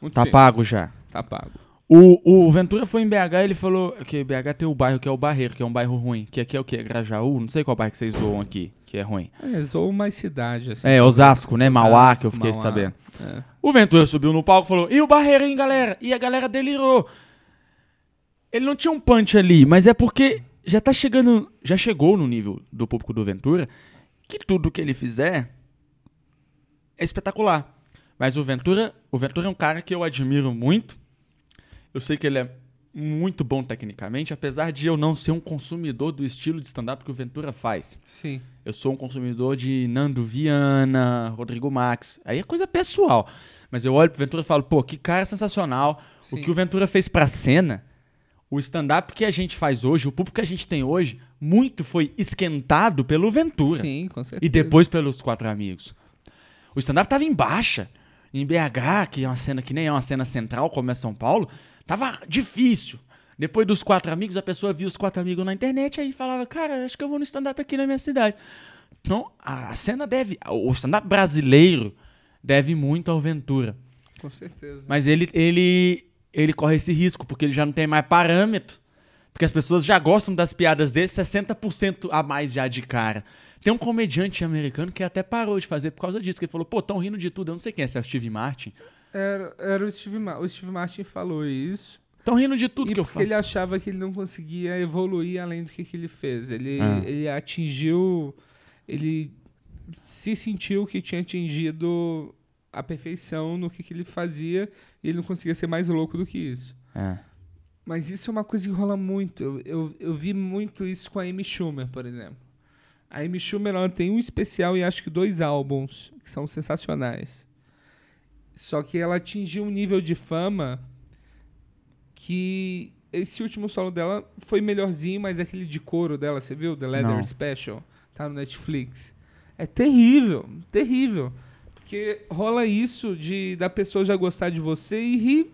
B: Muito
A: Tá
B: simples.
A: pago já.
B: Tá pago.
A: O, o Ventura foi em BH ele falou que BH tem o bairro que é o Barreiro, que é um bairro ruim. Que aqui é o quê? Grajaú? Não sei qual bairro que vocês zoam aqui, que é ruim.
B: É, zoou mais cidade, assim.
A: É, Osasco, né? Mauá,
B: Osasco,
A: que eu fiquei
B: Mauá.
A: sabendo.
B: É.
A: O Ventura subiu no palco e falou: E o Barreiro, hein, galera? E a galera delirou. Ele não tinha um punch ali, mas é porque já tá chegando. Já chegou no nível do público do Ventura que tudo que ele fizer é espetacular. Mas o Ventura, o Ventura é um cara que eu admiro muito. Eu sei que ele é muito bom tecnicamente, apesar de eu não ser um consumidor do estilo de stand-up que o Ventura faz.
B: Sim.
A: Eu sou um consumidor de Nando Viana, Rodrigo Max. Aí é coisa pessoal. Mas eu olho pro Ventura e falo, pô, que cara sensacional.
B: Sim.
A: O que o Ventura fez pra cena, o stand-up que a gente faz hoje, o público que a gente tem hoje, muito foi esquentado pelo Ventura.
B: Sim, com certeza.
A: E depois pelos quatro amigos. O stand-up tava em baixa. Em BH, que é uma cena que nem é uma cena central, como é São Paulo, tava difícil. Depois dos quatro amigos, a pessoa via os quatro amigos na internet aí falava, cara, acho que eu vou no stand-up aqui na minha cidade. Então, a cena deve. O stand-up brasileiro deve muito ao Ventura.
B: Com certeza.
A: Mas ele, ele, ele corre esse risco, porque ele já não tem mais parâmetro. Porque as pessoas já gostam das piadas dele 60% a mais já de cara. Tem um comediante americano que até parou de fazer por causa disso. Que ele falou, pô, tão rindo de tudo. Eu não sei quem é, se é o Steve Martin.
B: Era, era o Steve Martin. O Steve Martin falou isso.
A: Tão rindo de tudo
B: e
A: que eu
B: porque
A: faço.
B: ele achava que ele não conseguia evoluir além do que, que ele fez. Ele,
A: Ah.
B: ele atingiu. Ele se sentiu que tinha atingido a perfeição no que, que ele fazia e ele não conseguia ser mais louco do que isso.
A: É.
B: Mas isso é uma coisa que rola muito. Eu, eu, eu vi muito isso com a Amy Schumer, por exemplo. A Amy Schumer ela tem um especial e acho que dois álbuns que são sensacionais. Só que ela atingiu um nível de fama que esse último solo dela foi melhorzinho, mas aquele de couro dela, você viu? The Leather
A: Não.
B: Special, tá no Netflix. É terrível, terrível. Porque rola isso de da pessoa já gostar de você e rir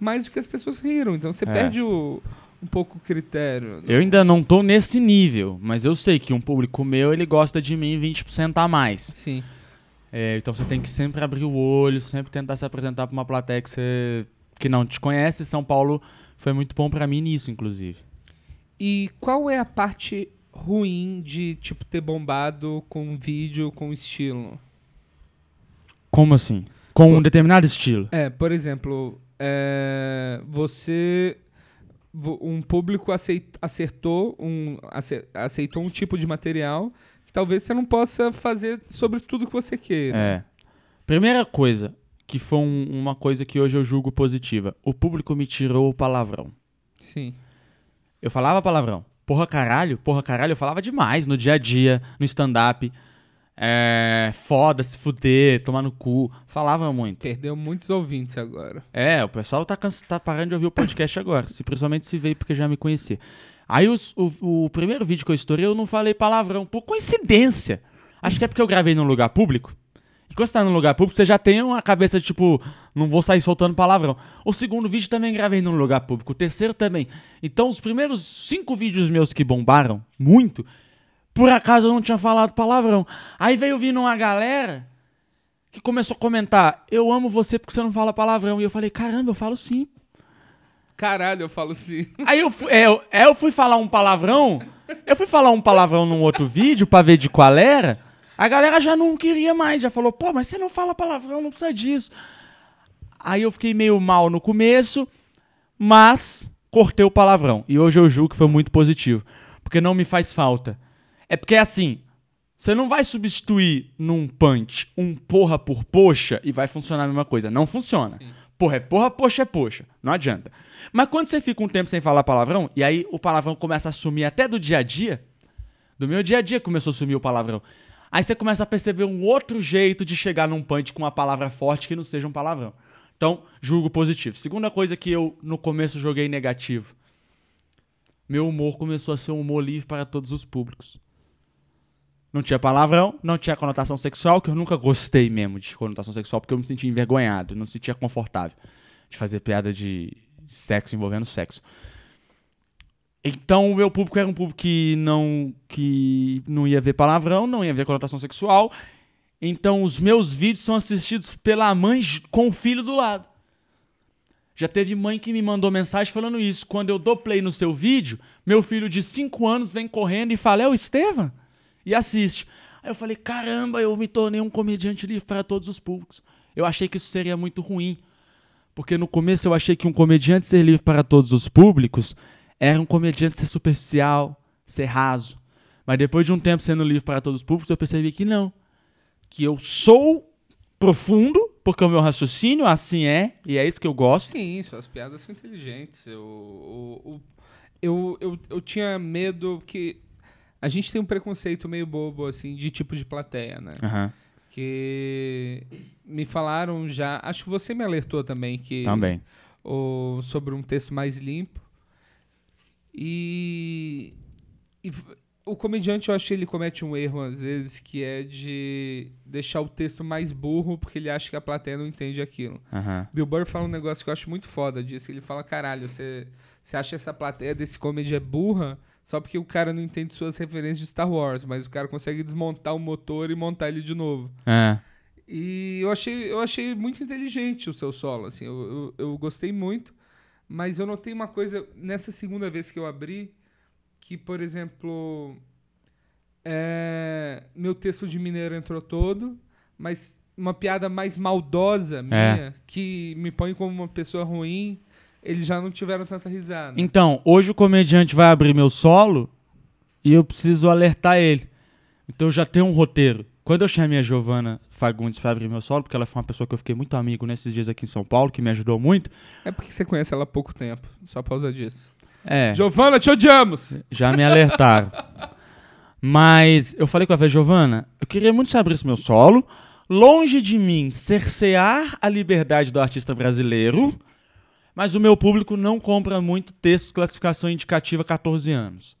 B: mais do que as pessoas riram. Então você
A: É.
B: perde o, um pouco o critério.
A: Eu ainda não tô nesse nível, mas eu sei que um público meu, ele gosta de mim 20% a mais.
B: Sim.
A: É, então você tem que sempre abrir o olho, sempre tentar se apresentar pra uma plateia que, você, que não te conhece. São Paulo foi muito bom pra mim nisso, inclusive.
B: E qual é a parte ruim de, tipo, ter bombado com vídeo, com estilo?
A: Como assim? Com um determinado estilo.
B: É, por exemplo, é, você vo- um público aceit- acertou um, ace- aceitou um tipo de material que talvez você não possa fazer sobre tudo que você queira.
A: É. Primeira coisa, que foi um- uma coisa que hoje eu julgo positiva. O público me tirou o palavrão.
B: Sim.
A: Eu falava palavrão. Porra caralho, porra caralho, eu falava demais no dia a dia, no stand-up. É, foda, se fuder, tomar no cu. Falava muito.
B: Perdeu muitos ouvintes agora.
A: É, o pessoal tá, tá parando de ouvir o podcast agora. Se, principalmente se veio porque já me conhecia. Aí os- o, o primeiro vídeo que eu estourei, eu não falei palavrão. Por coincidência. Acho que é porque eu gravei num lugar público. E quando você tá num lugar público, você já tem uma cabeça, tipo, não vou sair soltando palavrão. O segundo vídeo também gravei num lugar público. O terceiro também. Então, os primeiros cinco vídeos meus que bombaram muito, por acaso eu não tinha falado palavrão. Aí veio vindo uma galera que começou a comentar: Eu amo você porque você não fala palavrão. E eu falei: Caramba, eu falo sim.
B: Caralho, eu falo sim. (laughs)
A: Aí eu fui, é, eu, é, eu fui falar um palavrão. Eu fui falar um palavrão num outro vídeo pra ver de qual era. A galera já não queria mais, já falou, pô, mas você não fala palavrão, não precisa disso. Aí eu fiquei meio mal no começo, mas cortei o palavrão. E hoje eu julgo que foi muito positivo. Porque não me faz falta. É porque assim, você não vai substituir num punch um porra por poxa e vai funcionar a mesma coisa. Não funciona. Porra é porra, poxa é poxa. Não adianta. Mas quando você fica um tempo sem falar palavrão, e aí o palavrão começa a sumir até do dia a dia, do meu dia a dia começou a sumir o palavrão. Aí você começa a perceber um outro jeito de chegar num punch com uma palavra forte que não seja um palavrão. Então, julgo positivo. Segunda coisa que eu no começo joguei negativo. Meu humor começou a ser um humor livre para todos os públicos. Não tinha palavrão, não tinha conotação sexual, que eu nunca gostei mesmo de conotação sexual, porque eu me sentia envergonhado, não me sentia confortável de fazer piada de sexo envolvendo sexo. Então, o meu público era um público que não, que não ia ver palavrão, não ia ver conotação sexual. Então, os meus vídeos são assistidos pela mãe com o filho do lado. Já teve mãe que me mandou mensagem falando isso. Quando eu dou play no seu vídeo, meu filho de 5 anos vem correndo e fala: É o Estevam? E assiste. Aí eu falei: Caramba, eu me tornei um comediante livre para todos os públicos. Eu achei que isso seria muito ruim. Porque no começo eu achei que um comediante ser livre para todos os públicos era um comediante ser superficial, ser raso. Mas depois de um tempo sendo livre para todos os públicos, eu percebi que não. Que eu sou profundo, porque o meu raciocínio assim é, e é isso que eu gosto.
B: Sim, suas piadas são inteligentes. Eu, o- eu, eu, eu tinha medo que. A gente tem um preconceito meio bobo, assim, de tipo de plateia, né?
A: Aham,
B: Que me falaram já. Acho que você me alertou também que.
A: também.
B: o- sobre um texto mais limpo. E, e o comediante, eu acho que ele comete um erro às vezes, que é de deixar o texto mais burro porque ele acha que a plateia não entende aquilo.
A: Aham.
B: Bill Burr fala um negócio que eu acho muito foda disso. Ele fala, caralho, você, você acha essa plateia desse comedy é burra só porque o cara não entende suas referências de Star Wars, mas o cara consegue desmontar o motor e montar ele de novo.
A: É.
B: E eu achei, eu achei muito inteligente o seu solo, assim, eu, eu, eu gostei muito, mas eu notei uma coisa nessa segunda vez que eu abri, que, por exemplo, é, meu texto de Mineiro entrou todo, mas uma piada mais maldosa minha, que me põe como uma pessoa ruim, eles já não tiveram tanta risada.
A: Então, hoje o comediante vai abrir meu solo e eu preciso alertar ele. Então eu já tenho um roteiro. Quando eu chamei a Giovana Fagundes pra abrir meu solo, porque ela foi uma pessoa que eu fiquei muito amigo nesses dias aqui em São Paulo, que me ajudou muito.
B: É porque você conhece ela há pouco tempo, só por causa disso.
A: É.
B: Giovana, te odiamos!
A: Já me alertaram. (laughs) Mas eu falei com a Giovana, eu queria muito saber esse meu solo. Longe de mim cercear a liberdade do artista brasileiro, mas o meu público não compra muito textos classificação indicativa 14 anos.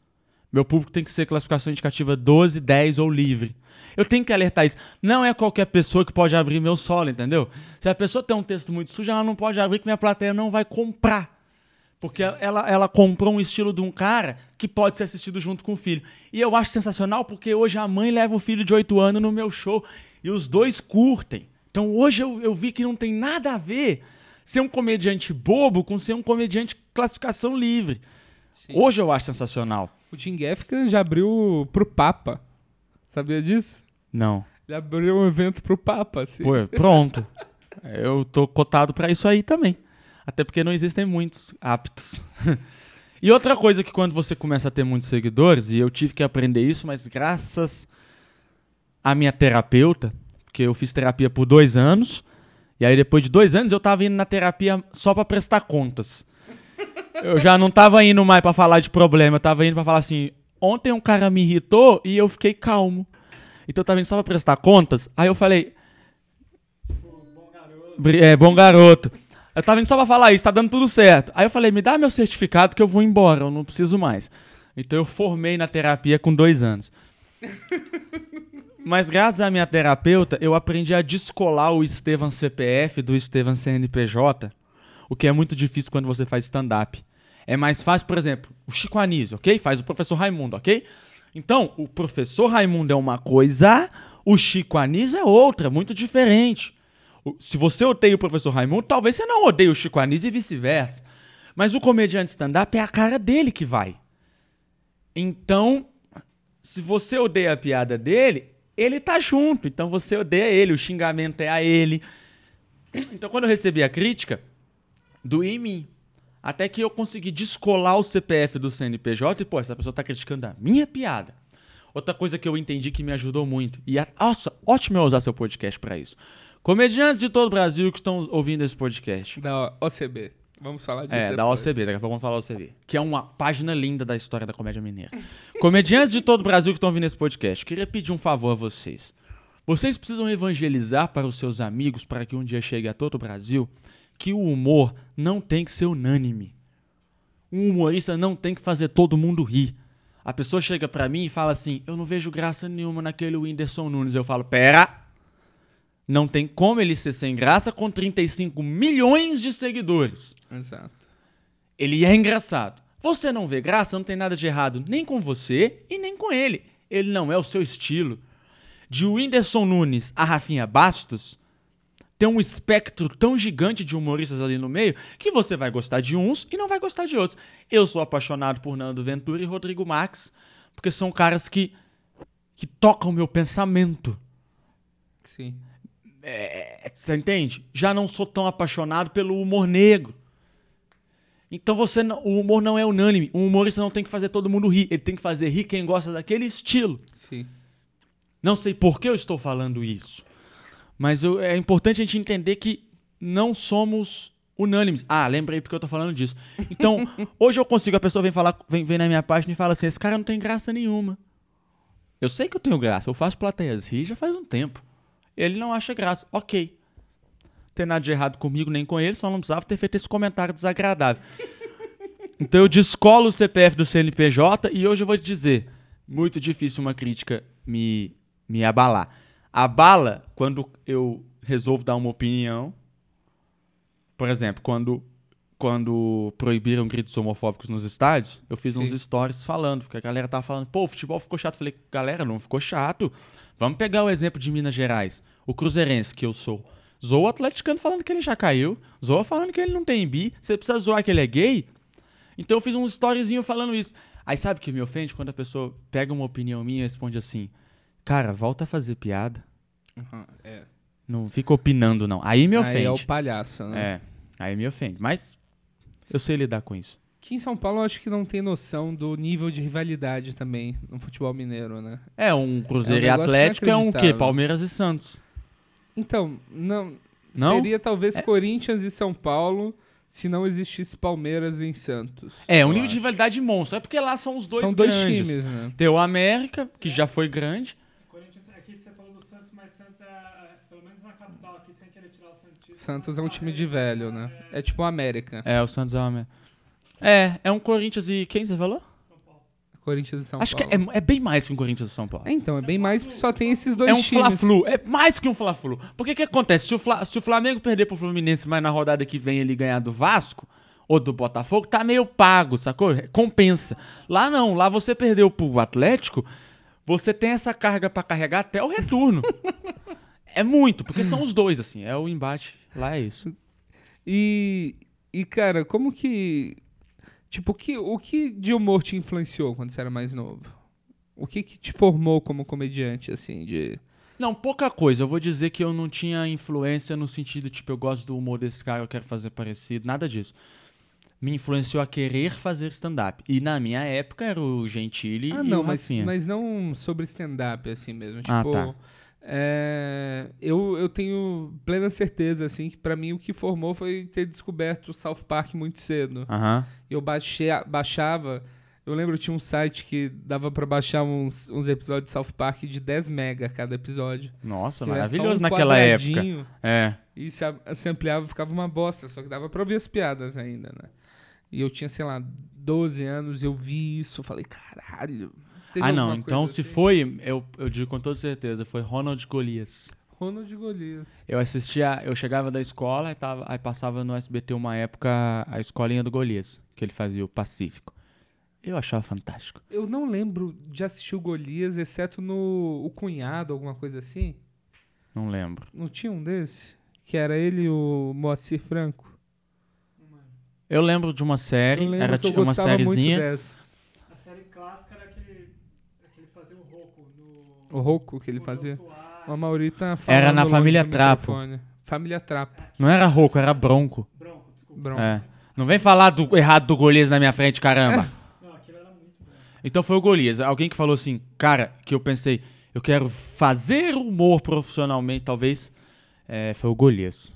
A: Meu público tem que ser classificação indicativa 12, 10 ou livre. Eu tenho que alertar isso. Não é qualquer pessoa que pode abrir meu solo, entendeu? Se a pessoa tem um texto muito sujo, ela não pode abrir que minha plateia não vai comprar. Porque ela, ela comprou um estilo de um cara que pode ser assistido junto com o filho. E eu acho sensacional porque hoje a mãe leva o filho de 8 anos no meu show e os dois curtem. Então hoje eu, eu vi que não tem nada a ver ser um comediante bobo com ser um comediante classificação livre. Hoje eu acho sensacional.
B: O Tim Gaffigan já abriu pro Papa. Sabia disso?
A: Não.
B: Ele abriu um evento pro Papa. Assim.
A: Pô, pronto. Eu tô cotado pra isso aí também. Até porque não existem muitos aptos. (laughs) E outra coisa que quando você começa a ter muitos seguidores, e eu tive que aprender isso, mas graças à minha terapeuta, porque eu fiz terapia por dois anos, e aí depois de dois anos eu tava indo na terapia só pra prestar contas. Eu já não tava indo mais pra falar de problema, eu tava indo pra falar assim, ontem um cara me irritou e eu fiquei calmo. Então eu tava indo só pra prestar contas, aí eu falei... Bri- É, bom garoto. Eu tava indo só pra falar isso, tá dando tudo certo. Aí eu falei, me dá meu certificado que eu vou embora, eu não preciso mais. Então eu formei na terapia com dois anos. Mas graças à minha terapeuta, eu aprendi a descolar o Estevam CPF do Estevam CNPJ, o que é muito difícil quando você faz stand-up. É mais fácil, por exemplo, o Chico Anísio, ok? Faz o professor Raimundo, ok? Então, o professor Raimundo é uma coisa, o Chico Anísio é outra, muito diferente. Se você odeia o professor Raimundo, talvez você não odeie o Chico Anísio e vice-versa. Mas o comediante stand-up é a cara dele que vai. Então, se você odeia a piada dele, ele tá junto. Então você odeia ele, o xingamento é a ele. Então quando eu recebi a crítica, doía em mim. Até que eu consegui descolar o CPF do CNPJ e, pô, essa pessoa tá criticando a minha piada. Outra coisa que eu entendi que me ajudou muito. E, a, nossa, ótimo eu usar seu podcast pra isso. Comediantes de todo o Brasil que estão ouvindo esse podcast.
B: Da OCB. Vamos falar disso
A: É, da
B: depois.
A: OCB, daqui a pouco vamos falar OCB. Que é uma página linda da história da comédia mineira. (laughs) Comediantes de todo o Brasil que estão ouvindo esse podcast, queria pedir um favor a vocês. Vocês precisam evangelizar para os seus amigos, para que um dia chegue a todo o Brasil, que o humor não tem que ser unânime. Um humorista não tem que fazer todo mundo rir. A pessoa chega pra mim e fala assim: Eu não vejo graça nenhuma naquele Whindersson Nunes. Eu falo: Pera, não tem como ele ser sem graça com 35 milhões de seguidores.
B: Exato.
A: Ele é engraçado. Você não vê graça, não tem nada de errado nem com você e nem com ele. Ele não é o seu estilo. De Whindersson Nunes a Rafinha Bastos, tem um espectro tão gigante de humoristas ali no meio que você vai gostar de uns e não vai gostar de outros. Eu sou apaixonado por Nando Ventura e Rodrigo Marques, porque são caras que, que tocam o meu pensamento.
B: Sim.
A: É, você entende? Já não sou tão apaixonado pelo humor negro. Então você não- o humor não é unânime. O humorista não tem que fazer todo mundo rir. Ele tem que fazer rir quem gosta daquele estilo.
B: Sim.
A: Não sei por que eu estou falando isso. Mas eu- é importante a gente entender que não somos unânimes. Ah, lembrei porque eu tô falando disso. Então, (laughs) hoje eu consigo, a pessoa vem falar, vem, vem na minha página e fala assim: esse cara não tem graça nenhuma. Eu sei que eu tenho graça, eu faço plateias rir já faz um tempo. Ele não acha graça. Ok. Não tem nada de errado comigo nem com ele, só não precisava ter feito esse comentário desagradável. (laughs) Então eu descolo o CPF do CNPJ e hoje eu vou te dizer: muito difícil uma crítica me, me abalar. Abala quando eu resolvo dar uma opinião. Por exemplo, quando, quando proibiram gritos homofóbicos nos estádios, eu fiz uns
B: Sim.
A: stories falando, porque a galera tava falando, pô, o futebol ficou chato. Eu falei, galera, não ficou chato. Vamos pegar o exemplo de Minas Gerais. O Cruzeirense, que eu sou. Zoa o atleticano falando que ele já caiu. Zoa falando que ele não tem bi. Você precisa zoar que ele é gay? Então eu fiz um storyzinho falando isso. Aí sabe o que me ofende? Quando a pessoa pega uma opinião minha e responde assim: Cara, volta a fazer piada.
B: Uhum, é.
A: Não fica opinando, não. Aí me
B: Aí
A: ofende.
B: é o palhaço, né?
A: É, aí me ofende. Mas eu sei lidar com isso.
B: Aqui em São Paulo eu acho que não tem noção do nível de rivalidade também no futebol mineiro, né?
A: É, um Cruzeiro
B: É um
A: e Atlético é um quê? Palmeiras e Santos.
B: Então, não.
A: Não?
B: Seria talvez
A: É.
B: Corinthians e São Paulo se não existisse Palmeiras em Santos.
A: É, um nível
B: acho.
A: de rivalidade monstro. É porque lá são os dois
B: São dois
A: grandes.
B: times, né?
A: Tem o América, que já foi grande.
C: Corinthians, aqui você falou do Santos, mas Santos é, pelo menos na capital aqui, sem querer tirar o Santos.
B: Santos é um time de velho, né? É tipo o América.
A: É, o Santos é o América. É, é um Corinthians e quem você falou?
B: Corinthians e São
A: Acho
B: Paulo.
A: que é, é bem mais que um Corinthians e São Paulo.
B: É, então, é bem mais porque só tem esses dois
A: É um
B: times.
A: Fla-Flu, é mais que um Fla-Flu. Porque o que acontece? Se o, Fla- se o Flamengo perder pro Fluminense, mas na rodada que vem ele ganhar do Vasco ou do Botafogo, tá meio pago, sacou? Compensa. Lá não, lá você perdeu pro Atlético, você tem essa carga pra carregar até o retorno. é muito, porque são os dois, assim, é o embate. Lá é isso.
B: E, e cara, como que. Tipo, o que, o que de humor te influenciou quando você era mais novo? O que, que te formou como comediante, assim, de.
A: Não, pouca coisa. Eu vou dizer que eu não tinha influência no sentido, tipo, eu gosto do humor desse cara, eu quero fazer parecido, nada disso. me influenciou a querer fazer stand-up. E na minha época era o Gentili
B: Ah,
A: e
B: não, mas, mas não sobre stand-up, assim mesmo. Tipo,
A: Ah, tá.
B: É, eu, eu tenho plena certeza, assim, que pra mim o que formou foi ter descoberto o South Park muito cedo. Eu baixei, baixava. Eu lembro que tinha um site que dava pra baixar uns, uns episódios de South Park de 10 mega cada episódio.
A: Nossa, maravilhoso
B: um
A: naquela época. É.
B: E se, se ampliava ficava uma bosta, só que dava pra ouvir as piadas ainda, né? E eu tinha, sei lá, 12 anos, eu vi isso, eu falei, caralho. Teve
A: Ah, não. Então,
B: coisa
A: se
B: assim?
A: foi, eu, eu digo com toda certeza, foi Ronald Golias.
B: Ronald Golias.
A: Eu assistia, eu chegava da escola e tava, aí passava no SBT uma época a escolinha do Golias, que ele fazia o Pacífico. Eu achava fantástico.
B: Eu não lembro de assistir o Golias, exceto no O Cunhado, alguma coisa assim.
A: Não lembro.
B: Não tinha um desse? Que era ele e o Moacir Franco.
A: Eu lembro de uma série,
B: Eu lembro
A: era
B: que eu
A: ti- uma sériezinha.
B: dessa.
C: A série clássica era aquele, aquele fazer o Roku no...
B: O Rouco que ele fazia. O Amaury tá falando
A: Era na Família Trapo.
B: microfone. Família Trapo.
A: Não era rouco, era bronco.
C: Bronco, desculpa.
B: Bronco.
A: É. Não vem falar do errado do Golias na minha frente, caramba.
C: Não, aquilo era muito bom.
A: Então foi o Golias. Alguém que falou assim, cara, que eu pensei, eu quero fazer humor profissionalmente, talvez, é, foi o Golias.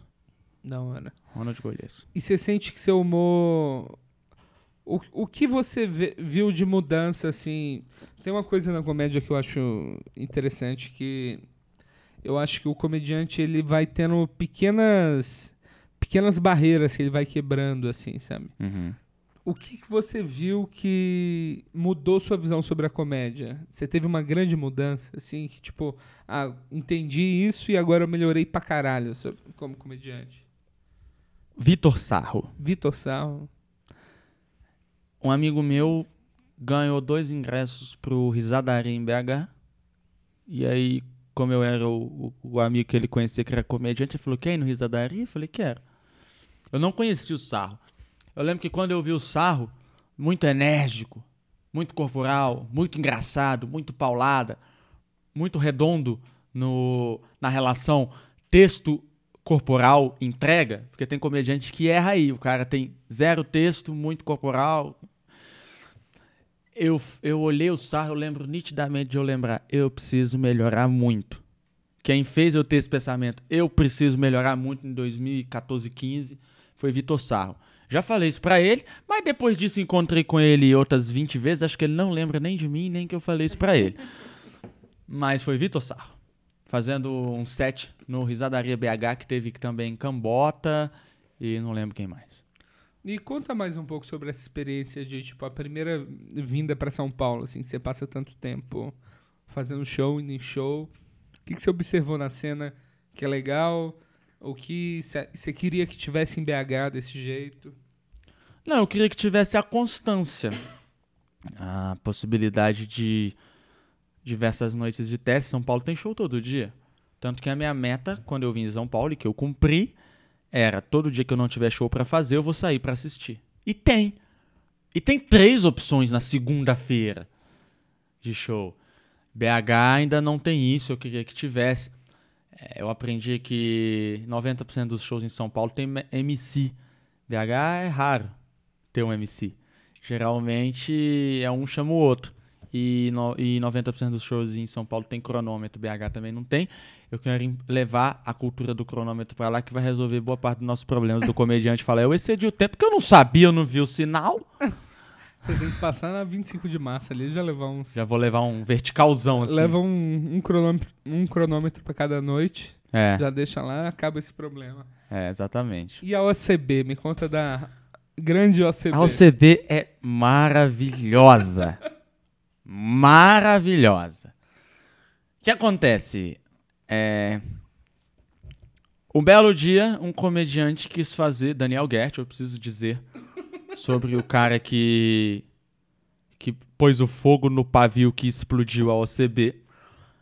B: Não era.
A: Ronald Golias.
B: E você sente que seu humor. O, o que você vê- viu de mudança, assim. Tem uma coisa na comédia que eu acho interessante que. Eu acho que o comediante ele vai tendo pequenas. Pequenas barreiras que ele vai quebrando, assim, sabe?
A: Uhum.
B: O que, que você viu que mudou sua visão sobre a comédia? Você teve uma grande mudança, assim, que tipo, ah, entendi isso e agora eu melhorei pra caralho sobre- como comediante.
A: Vitor Sarro.
B: Vitor Sarro.
A: Um amigo meu ganhou dois ingressos pro Risadaria em BH. E aí, como eu era o, o- o amigo que ele conhecia que era comediante, ele falou: Quer ir no Risadaria? Eu falei: Quero. Eu não conhecia o Sarro. Eu lembro que quando eu vi o Sarro, muito enérgico, muito corporal, muito engraçado, muito paulada, muito redondo no, na relação texto corporal entrega, porque tem comediante que erra aí, o cara tem zero texto, muito corporal. Eu, eu olhei o Sarro, eu lembro nitidamente de eu lembrar, eu preciso melhorar muito. Quem fez eu ter esse pensamento, eu preciso melhorar muito em 2014, 15, foi Vitor Sarro. Já falei isso pra ele, mas depois disso encontrei com ele outras 20 vezes, acho que ele não lembra nem de mim, nem que eu falei isso pra ele. Mas foi Vitor Sarro, fazendo um set no Risadaria BH, que teve também Cambota e não lembro quem mais.
B: E conta mais um pouco sobre essa experiência de, tipo, a primeira vinda pra São Paulo, assim, você passa tanto tempo fazendo show, indo em show. O que, que você observou na cena que é legal? O que você queria que tivesse em BH desse jeito?
A: Não, eu queria que tivesse a constância. A possibilidade de diversas noites de teste. São Paulo tem show todo dia. Tanto que a minha meta, quando eu vim em São Paulo, e que eu cumpri, era todo dia que eu não tiver show pra fazer, eu vou sair pra assistir. E tem. E tem três opções na segunda-feira de show. BH ainda não tem isso, eu queria que tivesse. É, Eu aprendi que 90% dos shows em São Paulo tem MC. BH é raro ter um MC. Geralmente é um chama o outro. E, no, e 90% dos shows em São Paulo tem cronômetro, BH também não tem. Eu quero levar a cultura do cronômetro pra lá que vai resolver boa parte dos nossos problemas do comediante falar, eu excedi o tempo porque eu não sabia, eu não vi o sinal.
B: Você tem que passar na 25 de março ali, já levar uns...
A: Já vou levar um verticalzão assim.
B: Leva um, um cronômetro, um cronômetro pra cada noite,
A: É,
B: já deixa lá, acaba esse problema.
A: é, exatamente.
B: E a OCB? Me conta da grande OCB.
A: A OCB é maravilhosa. (laughs) maravilhosa. O que acontece? É... Um belo dia, um comediante quis fazer, Daniel Gert, eu preciso dizer, sobre o cara que que pôs o fogo no pavio que explodiu a OCB.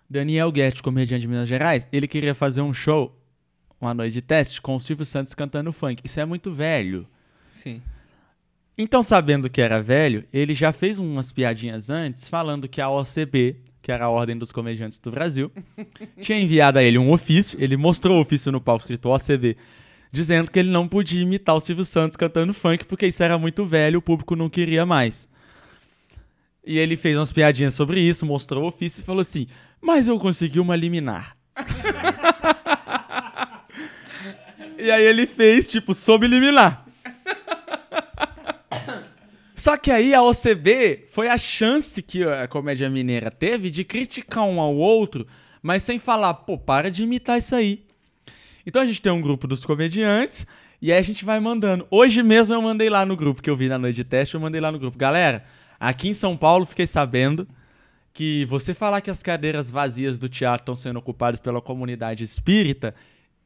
A: Daniel Gert, comediante de Minas Gerais, ele queria fazer um show, uma noite de teste, com o Silvio Santos cantando funk. Isso é muito velho.
B: Sim.
A: Então, sabendo que era velho, ele já fez umas piadinhas antes, falando que a OCB, que era a Ordem dos Comediantes do Brasil, (laughs) tinha enviado a ele um ofício. Ele mostrou o ofício no palco escrito OCB, dizendo que ele não podia imitar o Silvio Santos cantando funk porque isso era muito velho, o público não queria mais. E ele fez umas piadinhas sobre isso, mostrou o ofício e falou assim: Mas eu consegui uma liminar. (laughs) e aí ele fez, tipo, sob liminar. Só que aí a OCB foi a chance que a comédia mineira teve de criticar um ao outro, mas sem falar, pô, para de imitar isso aí. Então a gente tem um grupo dos comediantes e aí a gente vai mandando. Hoje mesmo eu mandei lá no grupo que eu vi na noite de teste, eu mandei lá no grupo. Galera, aqui em São Paulo fiquei sabendo que você falar que as cadeiras vazias do teatro estão sendo ocupadas pela comunidade espírita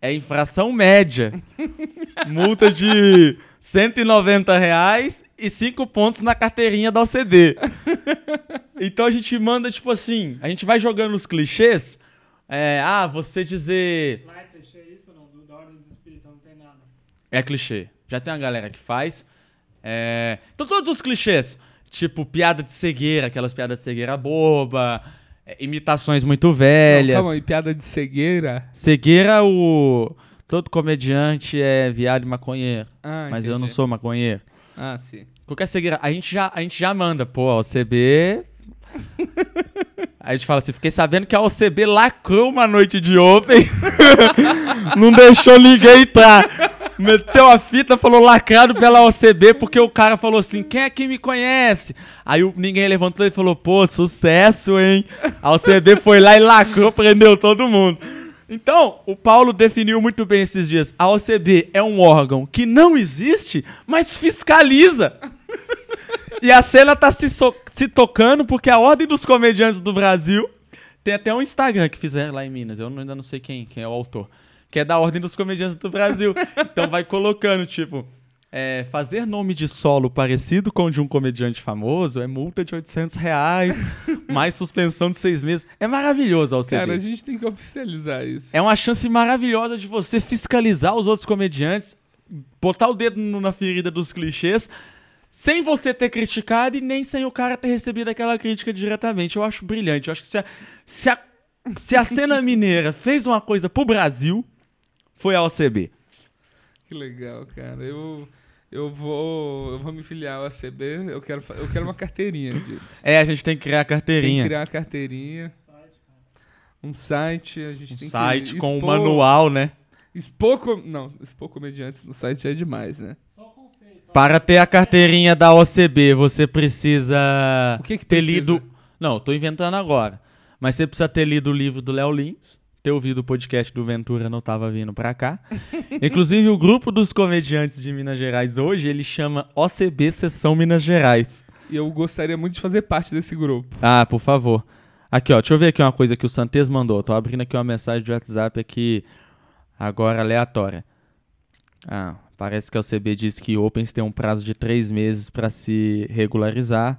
A: é infração média. (laughs) Multa de 190 reais e 5 pontos na carteirinha da OCD. (laughs) Então a gente manda, tipo assim, a gente vai jogando os clichês. É, ah, você dizer.
C: Lá é clichê isso ou não? Do, da Ordem dos Espíritos não tem nada.
A: É clichê. Já tem uma galera que faz. É... Então todos os clichês. Tipo, piada de cegueira, aquelas piadas de cegueira boba. é, imitações muito
B: Não,
A: velhas.
B: calma aí, piada de cegueira.
A: Cegueira, o. Todo comediante é viado e maconheiro.
B: Ah,
A: mas eu não
B: entendi.
A: sou maconheiro.
B: Ah, sim.
A: Qualquer cegueira. A gente já, a gente já manda, pô, a OCB. Aí (laughs) a gente fala assim: fiquei sabendo que a OCB lacrou uma noite de open. (laughs) não deixou ninguém entrar. Meteu a fita, falou lacrado pela OCB, porque o cara falou assim: quem é que me conhece? Aí o- ninguém levantou e falou: pô, sucesso, hein? A OCB foi lá e lacrou, prendeu todo mundo. Então, o Paulo definiu muito bem esses dias. A OCB é um órgão que não existe, mas fiscaliza. E a cena tá se, so- se tocando porque a Ordem dos Comediantes do Brasil tem até um Instagram que fizeram lá em Minas. Eu ainda não sei quem, quem é o autor. Que é da Ordem dos Comediantes do Brasil. Então vai colocando, tipo, é, fazer nome de solo parecido com o de um comediante famoso é multa de 800 reais, (laughs) mais suspensão de seis meses. É maravilhoso a OCB.
B: Cara, a gente tem que oficializar isso.
A: É uma chance maravilhosa de você fiscalizar os outros comediantes, botar o dedo na ferida dos clichês, sem você ter criticado e nem sem o cara ter recebido aquela crítica diretamente. Eu acho brilhante. Eu acho que se a, se a, se a cena mineira fez uma coisa pro Brasil, foi a OCB.
B: Que legal, cara. Eu, eu, vou, eu vou me filiar ao ACB. Eu quero, eu quero uma carteirinha disso.
A: É, a gente tem que criar a
B: Tem
A: carteirinha.
B: que criar uma carteirinha. Um site, a gente
A: Um
B: tem
A: site
B: que
A: com o
B: expor-
A: manual, né?
B: Expor, com- não, expor comediantes no site é demais, né?
C: Só o conceito. ó.
A: Para ter a carteirinha da OCB, você precisa
B: O que que
A: ter
B: precisa?
A: lido. Não, tô inventando agora. Mas você precisa ter lido o livro do Léo Lins, ter ouvido o podcast do Ventura Não Tava Vindo Pra Cá. (laughs) Inclusive, o grupo dos comediantes de Minas Gerais hoje, ele chama OCB Sessão Minas Gerais.
B: E eu gostaria muito de fazer parte desse grupo.
A: Ah, por favor. Aqui, ó, deixa eu ver aqui uma coisa que o Santes mandou. Tô abrindo aqui uma mensagem de WhatsApp aqui, agora aleatória. Ah, parece que a OCB diz que Opens tem um prazo de três meses pra se regularizar.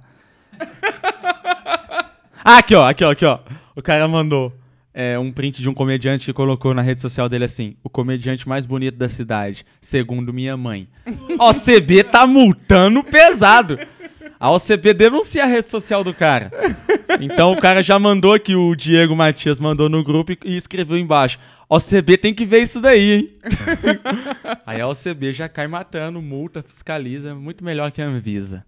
A: (laughs) ah, aqui, ó, aqui, ó, aqui, ó. O cara mandou é, um print de um comediante que colocou na rede social dele assim: o comediante mais bonito da cidade, segundo minha mãe. (laughs) OCB tá multando pesado. A OCB denuncia a rede social do cara. Então o cara já mandou aqui, o Diego Matias mandou no grupo e, e escreveu embaixo. OCB tem que ver isso daí, hein? (laughs) Aí a OCB já cai matando, multa, fiscaliza, muito melhor que a Anvisa.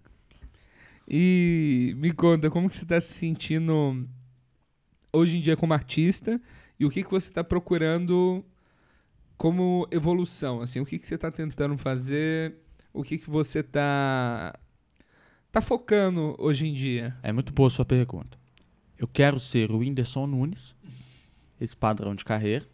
B: E me conta, como que você tá se sentindo hoje em dia como artista e o que, que você tá procurando como evolução, assim, o que, que você tá tentando fazer, o que, que você tá, tá focando hoje em dia?
A: É muito boa a sua pergunta. Eu quero ser o Whindersson Nunes, esse padrão de carreira.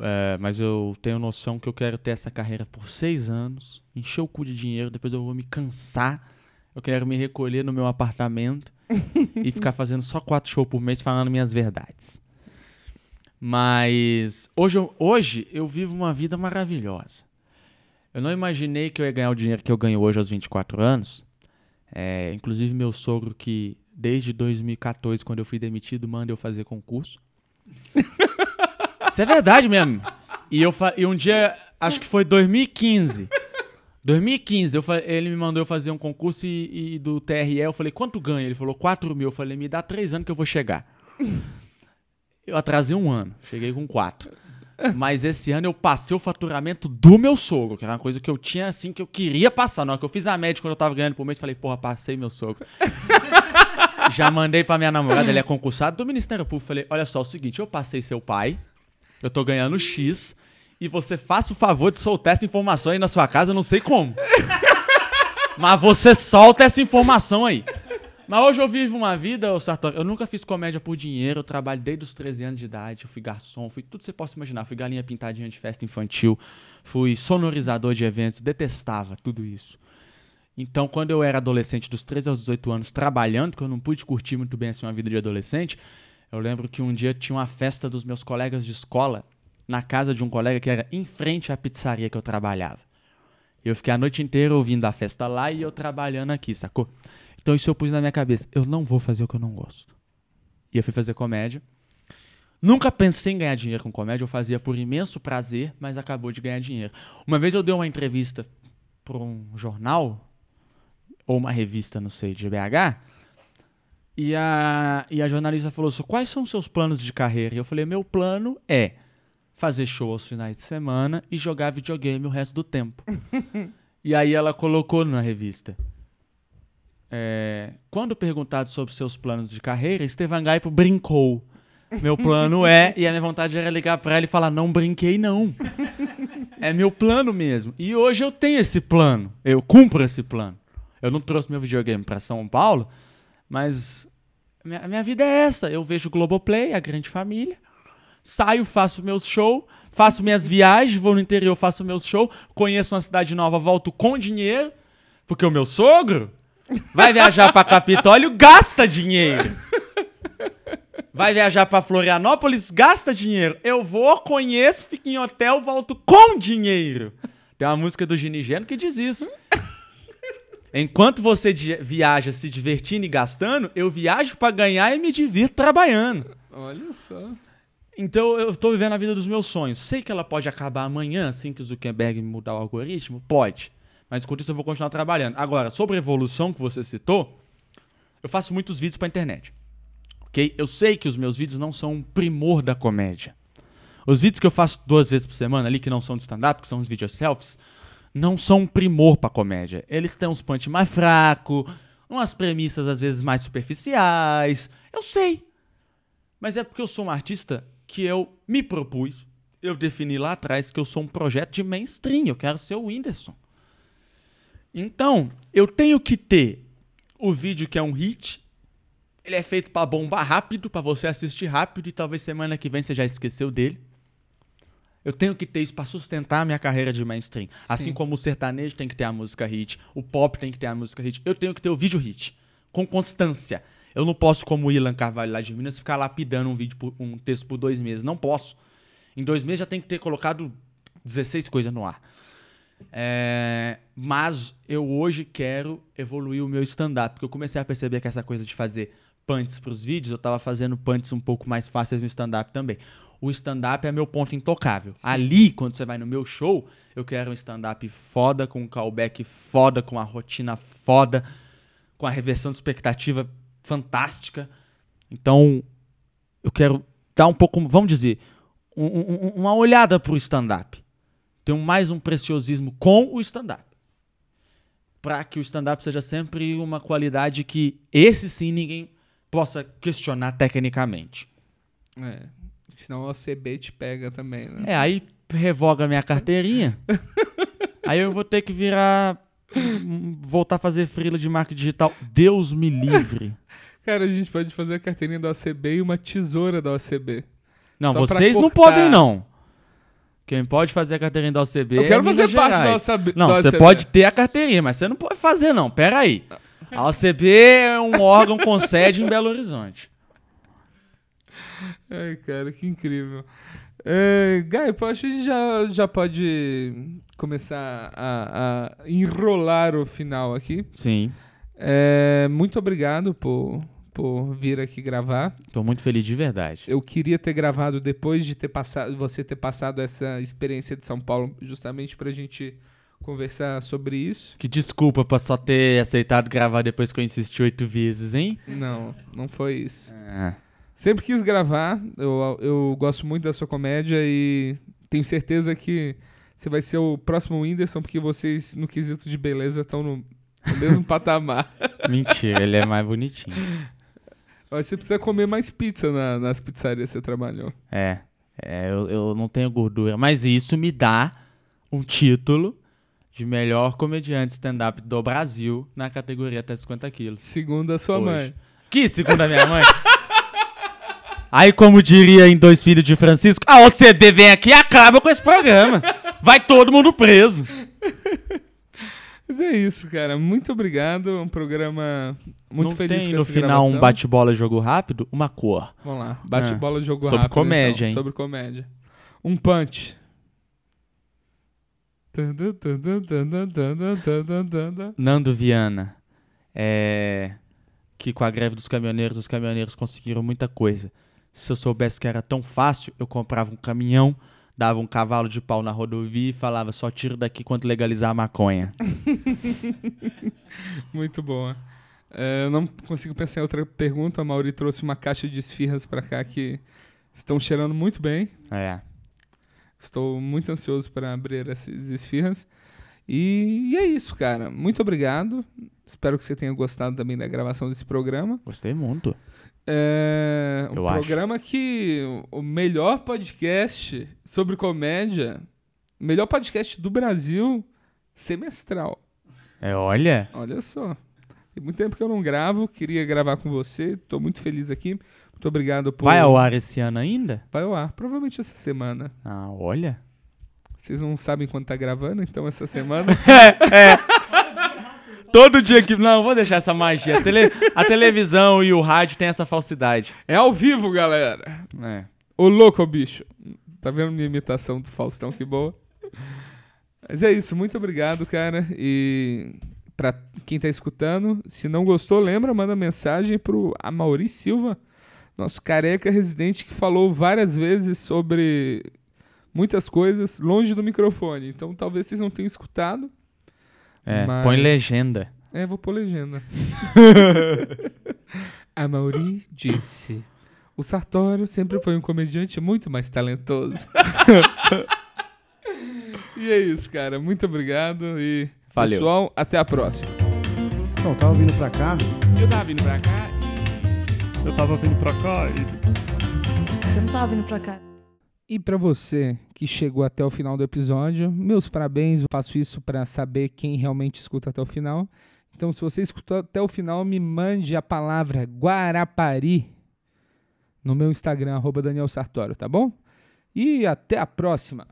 A: É, mas eu tenho noção que eu quero ter essa carreira por seis anos, encher o cu de dinheiro, depois eu vou me cansar. Eu quero me recolher no meu apartamento (laughs) e ficar fazendo só quatro shows por mês falando minhas verdades. Mas hoje eu, hoje eu vivo uma vida maravilhosa. Eu não imaginei que eu ia ganhar o dinheiro que eu ganho hoje aos 24 anos. É, inclusive, meu sogro, que desde 2014, quando eu fui demitido, manda eu fazer concurso. (laughs) Isso é verdade mesmo. E, eu e um dia, acho que foi 2015. 2015, eu ele me mandou eu fazer um concurso e, e do TRE. Eu falei, quanto ganha? Ele falou, 4 mil. Eu falei, me dá 3 anos que eu vou chegar. Eu atrasei um ano, cheguei com 4. Mas esse ano eu passei o faturamento do meu sogro, que era uma coisa que eu tinha assim, que eu queria passar. Na hora que eu fiz a média quando eu tava ganhando por mês, falei, porra, passei meu sogro. (laughs) Já mandei pra minha namorada, ele é concursado do Ministério Público. Falei, olha só, é o seguinte, eu passei seu pai, eu tô ganhando X, e você faça o favor de soltar essa informação aí na sua casa, eu não sei como. (laughs) Mas você solta essa informação aí. Mas hoje eu vivo uma vida, ô Sartori, eu nunca fiz comédia por dinheiro, eu trabalho desde os 13 anos de idade, eu fui garçom, fui tudo que você possa imaginar, fui galinha pintadinha de festa infantil, fui sonorizador de eventos, detestava tudo isso. Então, quando eu era adolescente, dos 13 aos 18 anos, trabalhando, que eu não pude curtir muito bem assim uma vida de adolescente, eu lembro que um dia tinha uma festa dos meus colegas de escola na casa de um colega que era em frente à pizzaria que eu trabalhava. Eu fiquei a noite inteira ouvindo a festa lá e eu trabalhando aqui, sacou? Então isso eu pus na minha cabeça. Eu não vou fazer o que eu não gosto. E eu fui fazer comédia. Nunca pensei em ganhar dinheiro com comédia, eu fazia por imenso prazer, mas acabou de ganhar dinheiro. Uma vez eu dei uma entrevista para um jornal, ou uma revista, não sei, de BH, e a, e a jornalista falou assim: quais são seus planos de carreira? E eu falei: meu plano é fazer show aos finais de semana e jogar videogame o resto do tempo. (laughs) e aí ela colocou na revista. É, quando perguntado sobre seus planos de carreira, Estevan Gaipo brincou. Meu plano (laughs) é, e a minha vontade era ligar pra ela e falar: não brinquei, não. (laughs) É meu plano mesmo. E hoje eu tenho esse plano. Eu cumpro esse plano. Eu não trouxe meu videogame pra São Paulo, mas minha, minha vida é essa. Eu vejo Globoplay, a grande família. Saio, faço meus shows, faço minhas viagens, vou no interior, faço meus shows, conheço uma cidade nova, volto com dinheiro, porque o meu sogro vai viajar pra Capitólio, gasta dinheiro. Vai viajar pra Florianópolis, gasta dinheiro. Eu vou, conheço, fico em hotel, volto com dinheiro. Tem uma música do Gini Geno que diz isso. Enquanto você viaja se divertindo e gastando, eu viajo pra ganhar e me divirto trabalhando.
B: Olha só.
A: Então eu tô vivendo a vida dos meus sonhos. Sei que ela pode acabar amanhã, assim que o Zuckerberg mudar o algoritmo? Pode. Mas enquanto isso eu vou continuar trabalhando. Agora, sobre a evolução que você citou, eu faço muitos vídeos pra internet. Ok? Eu sei que os meus vídeos não são um primor da comédia. Os vídeos que eu faço duas vezes por semana ali, que não são de stand-up, que são os vídeos selfies, não são um primor pra comédia. Eles têm uns punch mais fraco, umas premissas às vezes mais superficiais. Eu sei. Mas é porque eu sou um artista que eu me propus, eu defini lá atrás que eu sou um projeto de mainstream, eu quero ser o Whindersson. Então, eu tenho que ter o vídeo que é um hit, ele é feito pra bombar rápido, pra você assistir rápido e talvez semana que vem você já esqueceu dele. Eu tenho que ter isso pra sustentar a minha carreira de mainstream. Assim como o sertanejo tem que ter a música hit, o pop tem que ter a música hit, eu tenho que ter o vídeo hit, com constância. Eu não posso, como o Ilan Carvalho lá de Minas, ficar lapidando um vídeo, por- um texto por dois meses. Não posso. Em dois meses já tem que ter colocado 16 coisas no ar. É, mas eu hoje quero evoluir o meu stand-up, porque eu comecei a perceber que essa coisa de fazer punts pros vídeos, eu tava fazendo punts um pouco mais fáceis no stand-up também. O stand-up é meu ponto intocável. Ali, quando você vai no meu show, eu quero um stand-up foda, com um callback foda, com a rotina foda, com a reversão de expectativa fantástica. Então, eu quero dar um pouco, vamos dizer, um- um- um- uma olhada pro stand-up. Ter um- mais um preciosismo com o stand-up. Para que o stand-up seja sempre uma qualidade que esse sim ninguém possa questionar tecnicamente.
B: É. Senão o OCB te pega também, né?
A: É, aí revoga minha carteirinha. (laughs) aí eu vou ter que virar. Voltar a fazer frila de marketing digital. Deus me livre. (laughs)
B: Cara, a gente pode fazer a carteirinha da OCB e uma tesoura da OCB.
A: Não,
B: Só
A: vocês não podem, não. Quem pode fazer a carteirinha da OCB
B: Eu
A: é
B: quero
A: Minas
B: fazer parte da. OCB.
A: Não,
B: da
A: você
B: OCB.
A: pode ter a carteirinha, mas você não pode fazer, não. Pera aí. A OCB é um órgão com sede em Belo Horizonte.
B: Ai, cara, que incrível. É, Gai, acho que a gente já, já pode começar a, a enrolar o final aqui.
A: Sim.
B: É, muito obrigado por, por vir aqui gravar.
A: Tô muito feliz de verdade.
B: Eu queria ter gravado depois de ter passado, você ter passado essa experiência de São Paulo, justamente pra gente conversar sobre isso.
A: Que desculpa pra só ter aceitado gravar depois que eu insisti oito vezes, hein?
B: Não, não foi isso.
A: Ah,
B: Sempre quis gravar, eu, eu gosto muito da sua comédia e tenho certeza que você vai ser o próximo Whindersson, porque vocês, no quesito de beleza, estão no, mesmo (laughs) patamar.
A: Mentira, ele é mais bonitinho.
B: Você precisa comer mais pizza na- nas pizzarias que você trabalhou.
A: É, é eu, eu não tenho gordura, mas isso me dá um título de melhor comediante stand-up do Brasil na categoria até 50 quilos.
B: Segundo a sua
A: Hoje.
B: mãe.
A: Que segundo a minha mãe? Aí, como diria em Dois Filhos de Francisco, a OCD vem aqui e acaba com esse programa. Vai todo mundo preso. (laughs)
B: Mas é isso, cara. Muito obrigado. Um programa muito
A: não
B: feliz
A: tem
B: com
A: no
B: essa
A: final um
B: gravação.
A: bate-bola jogo rápido? Uma cor.
B: Vamos lá. Bate
A: Ah.
B: bola, jogo
A: Sobre
B: rápido.
A: comédia,
B: então.
A: hein?
B: Sobre comédia. Um punch.
A: Nando Viana. É. Que com a greve dos caminhoneiros, os caminhoneiros conseguiram muita coisa. Se eu soubesse que era tão fácil, eu comprava um caminhão, dava um cavalo de pau na rodovia e falava só tiro daqui quando legalizar a maconha. (laughs)
B: Muito boa. É, eu não consigo pensar em outra pergunta. A Mauri trouxe uma caixa de esfirras pra cá que estão cheirando muito bem.
A: É.
B: Estou muito ansioso para abrir essas esfirras. E, e é isso, cara. Muito obrigado. Espero que você tenha gostado também da gravação desse programa.
A: Gostei muito.
B: É um
A: Eu acho.
B: programa que o melhor podcast sobre comédia, melhor podcast do Brasil semestral.
A: É, olha.
B: Olha só. Tem muito tempo que eu não gravo, queria gravar com você. Tô muito feliz aqui. Muito obrigado por
A: Vai ao ar esse ano ainda?
B: Vai ao ar, provavelmente essa semana.
A: Ah, olha.
B: Vocês não sabem quando tá gravando, então essa semana (laughs)
A: Todo dia que. Não, vou deixar essa magia. A, tele- a televisão e o rádio tem essa falsidade.
B: é ao vivo, galera.
A: É.
B: Ô louco, bicho. Tá vendo minha imitação do Faustão, que boa. Mas é isso, muito obrigado, cara. E pra quem tá escutando, se não gostou, lembra, manda mensagem pro Amauri Silva, nosso careca residente que falou várias vezes sobre muitas coisas longe do microfone. Então talvez vocês não tenham escutado.
A: É,
B: Mas-
A: Põe legenda.
B: É, vou pôr legenda. (laughs) A Mauri disse: O Sartório sempre foi um comediante muito mais talentoso. (laughs) e é isso, cara. Muito obrigado e
A: Valeu.
B: pessoal, até a próxima.
E: Então, tava vindo pra cá,
B: Eu tava vindo pra cá
C: Eu tava vindo pra cá e
D: Eu não tava vindo pra cá.
B: E pra você que chegou até o final do episódio, meus parabéns. Eu faço isso pra saber quem realmente escuta até o final. Então, se você escutou até o final, me mande a palavra Guarapari no meu Instagram, Daniel Sartório, tá bom? E até a próxima!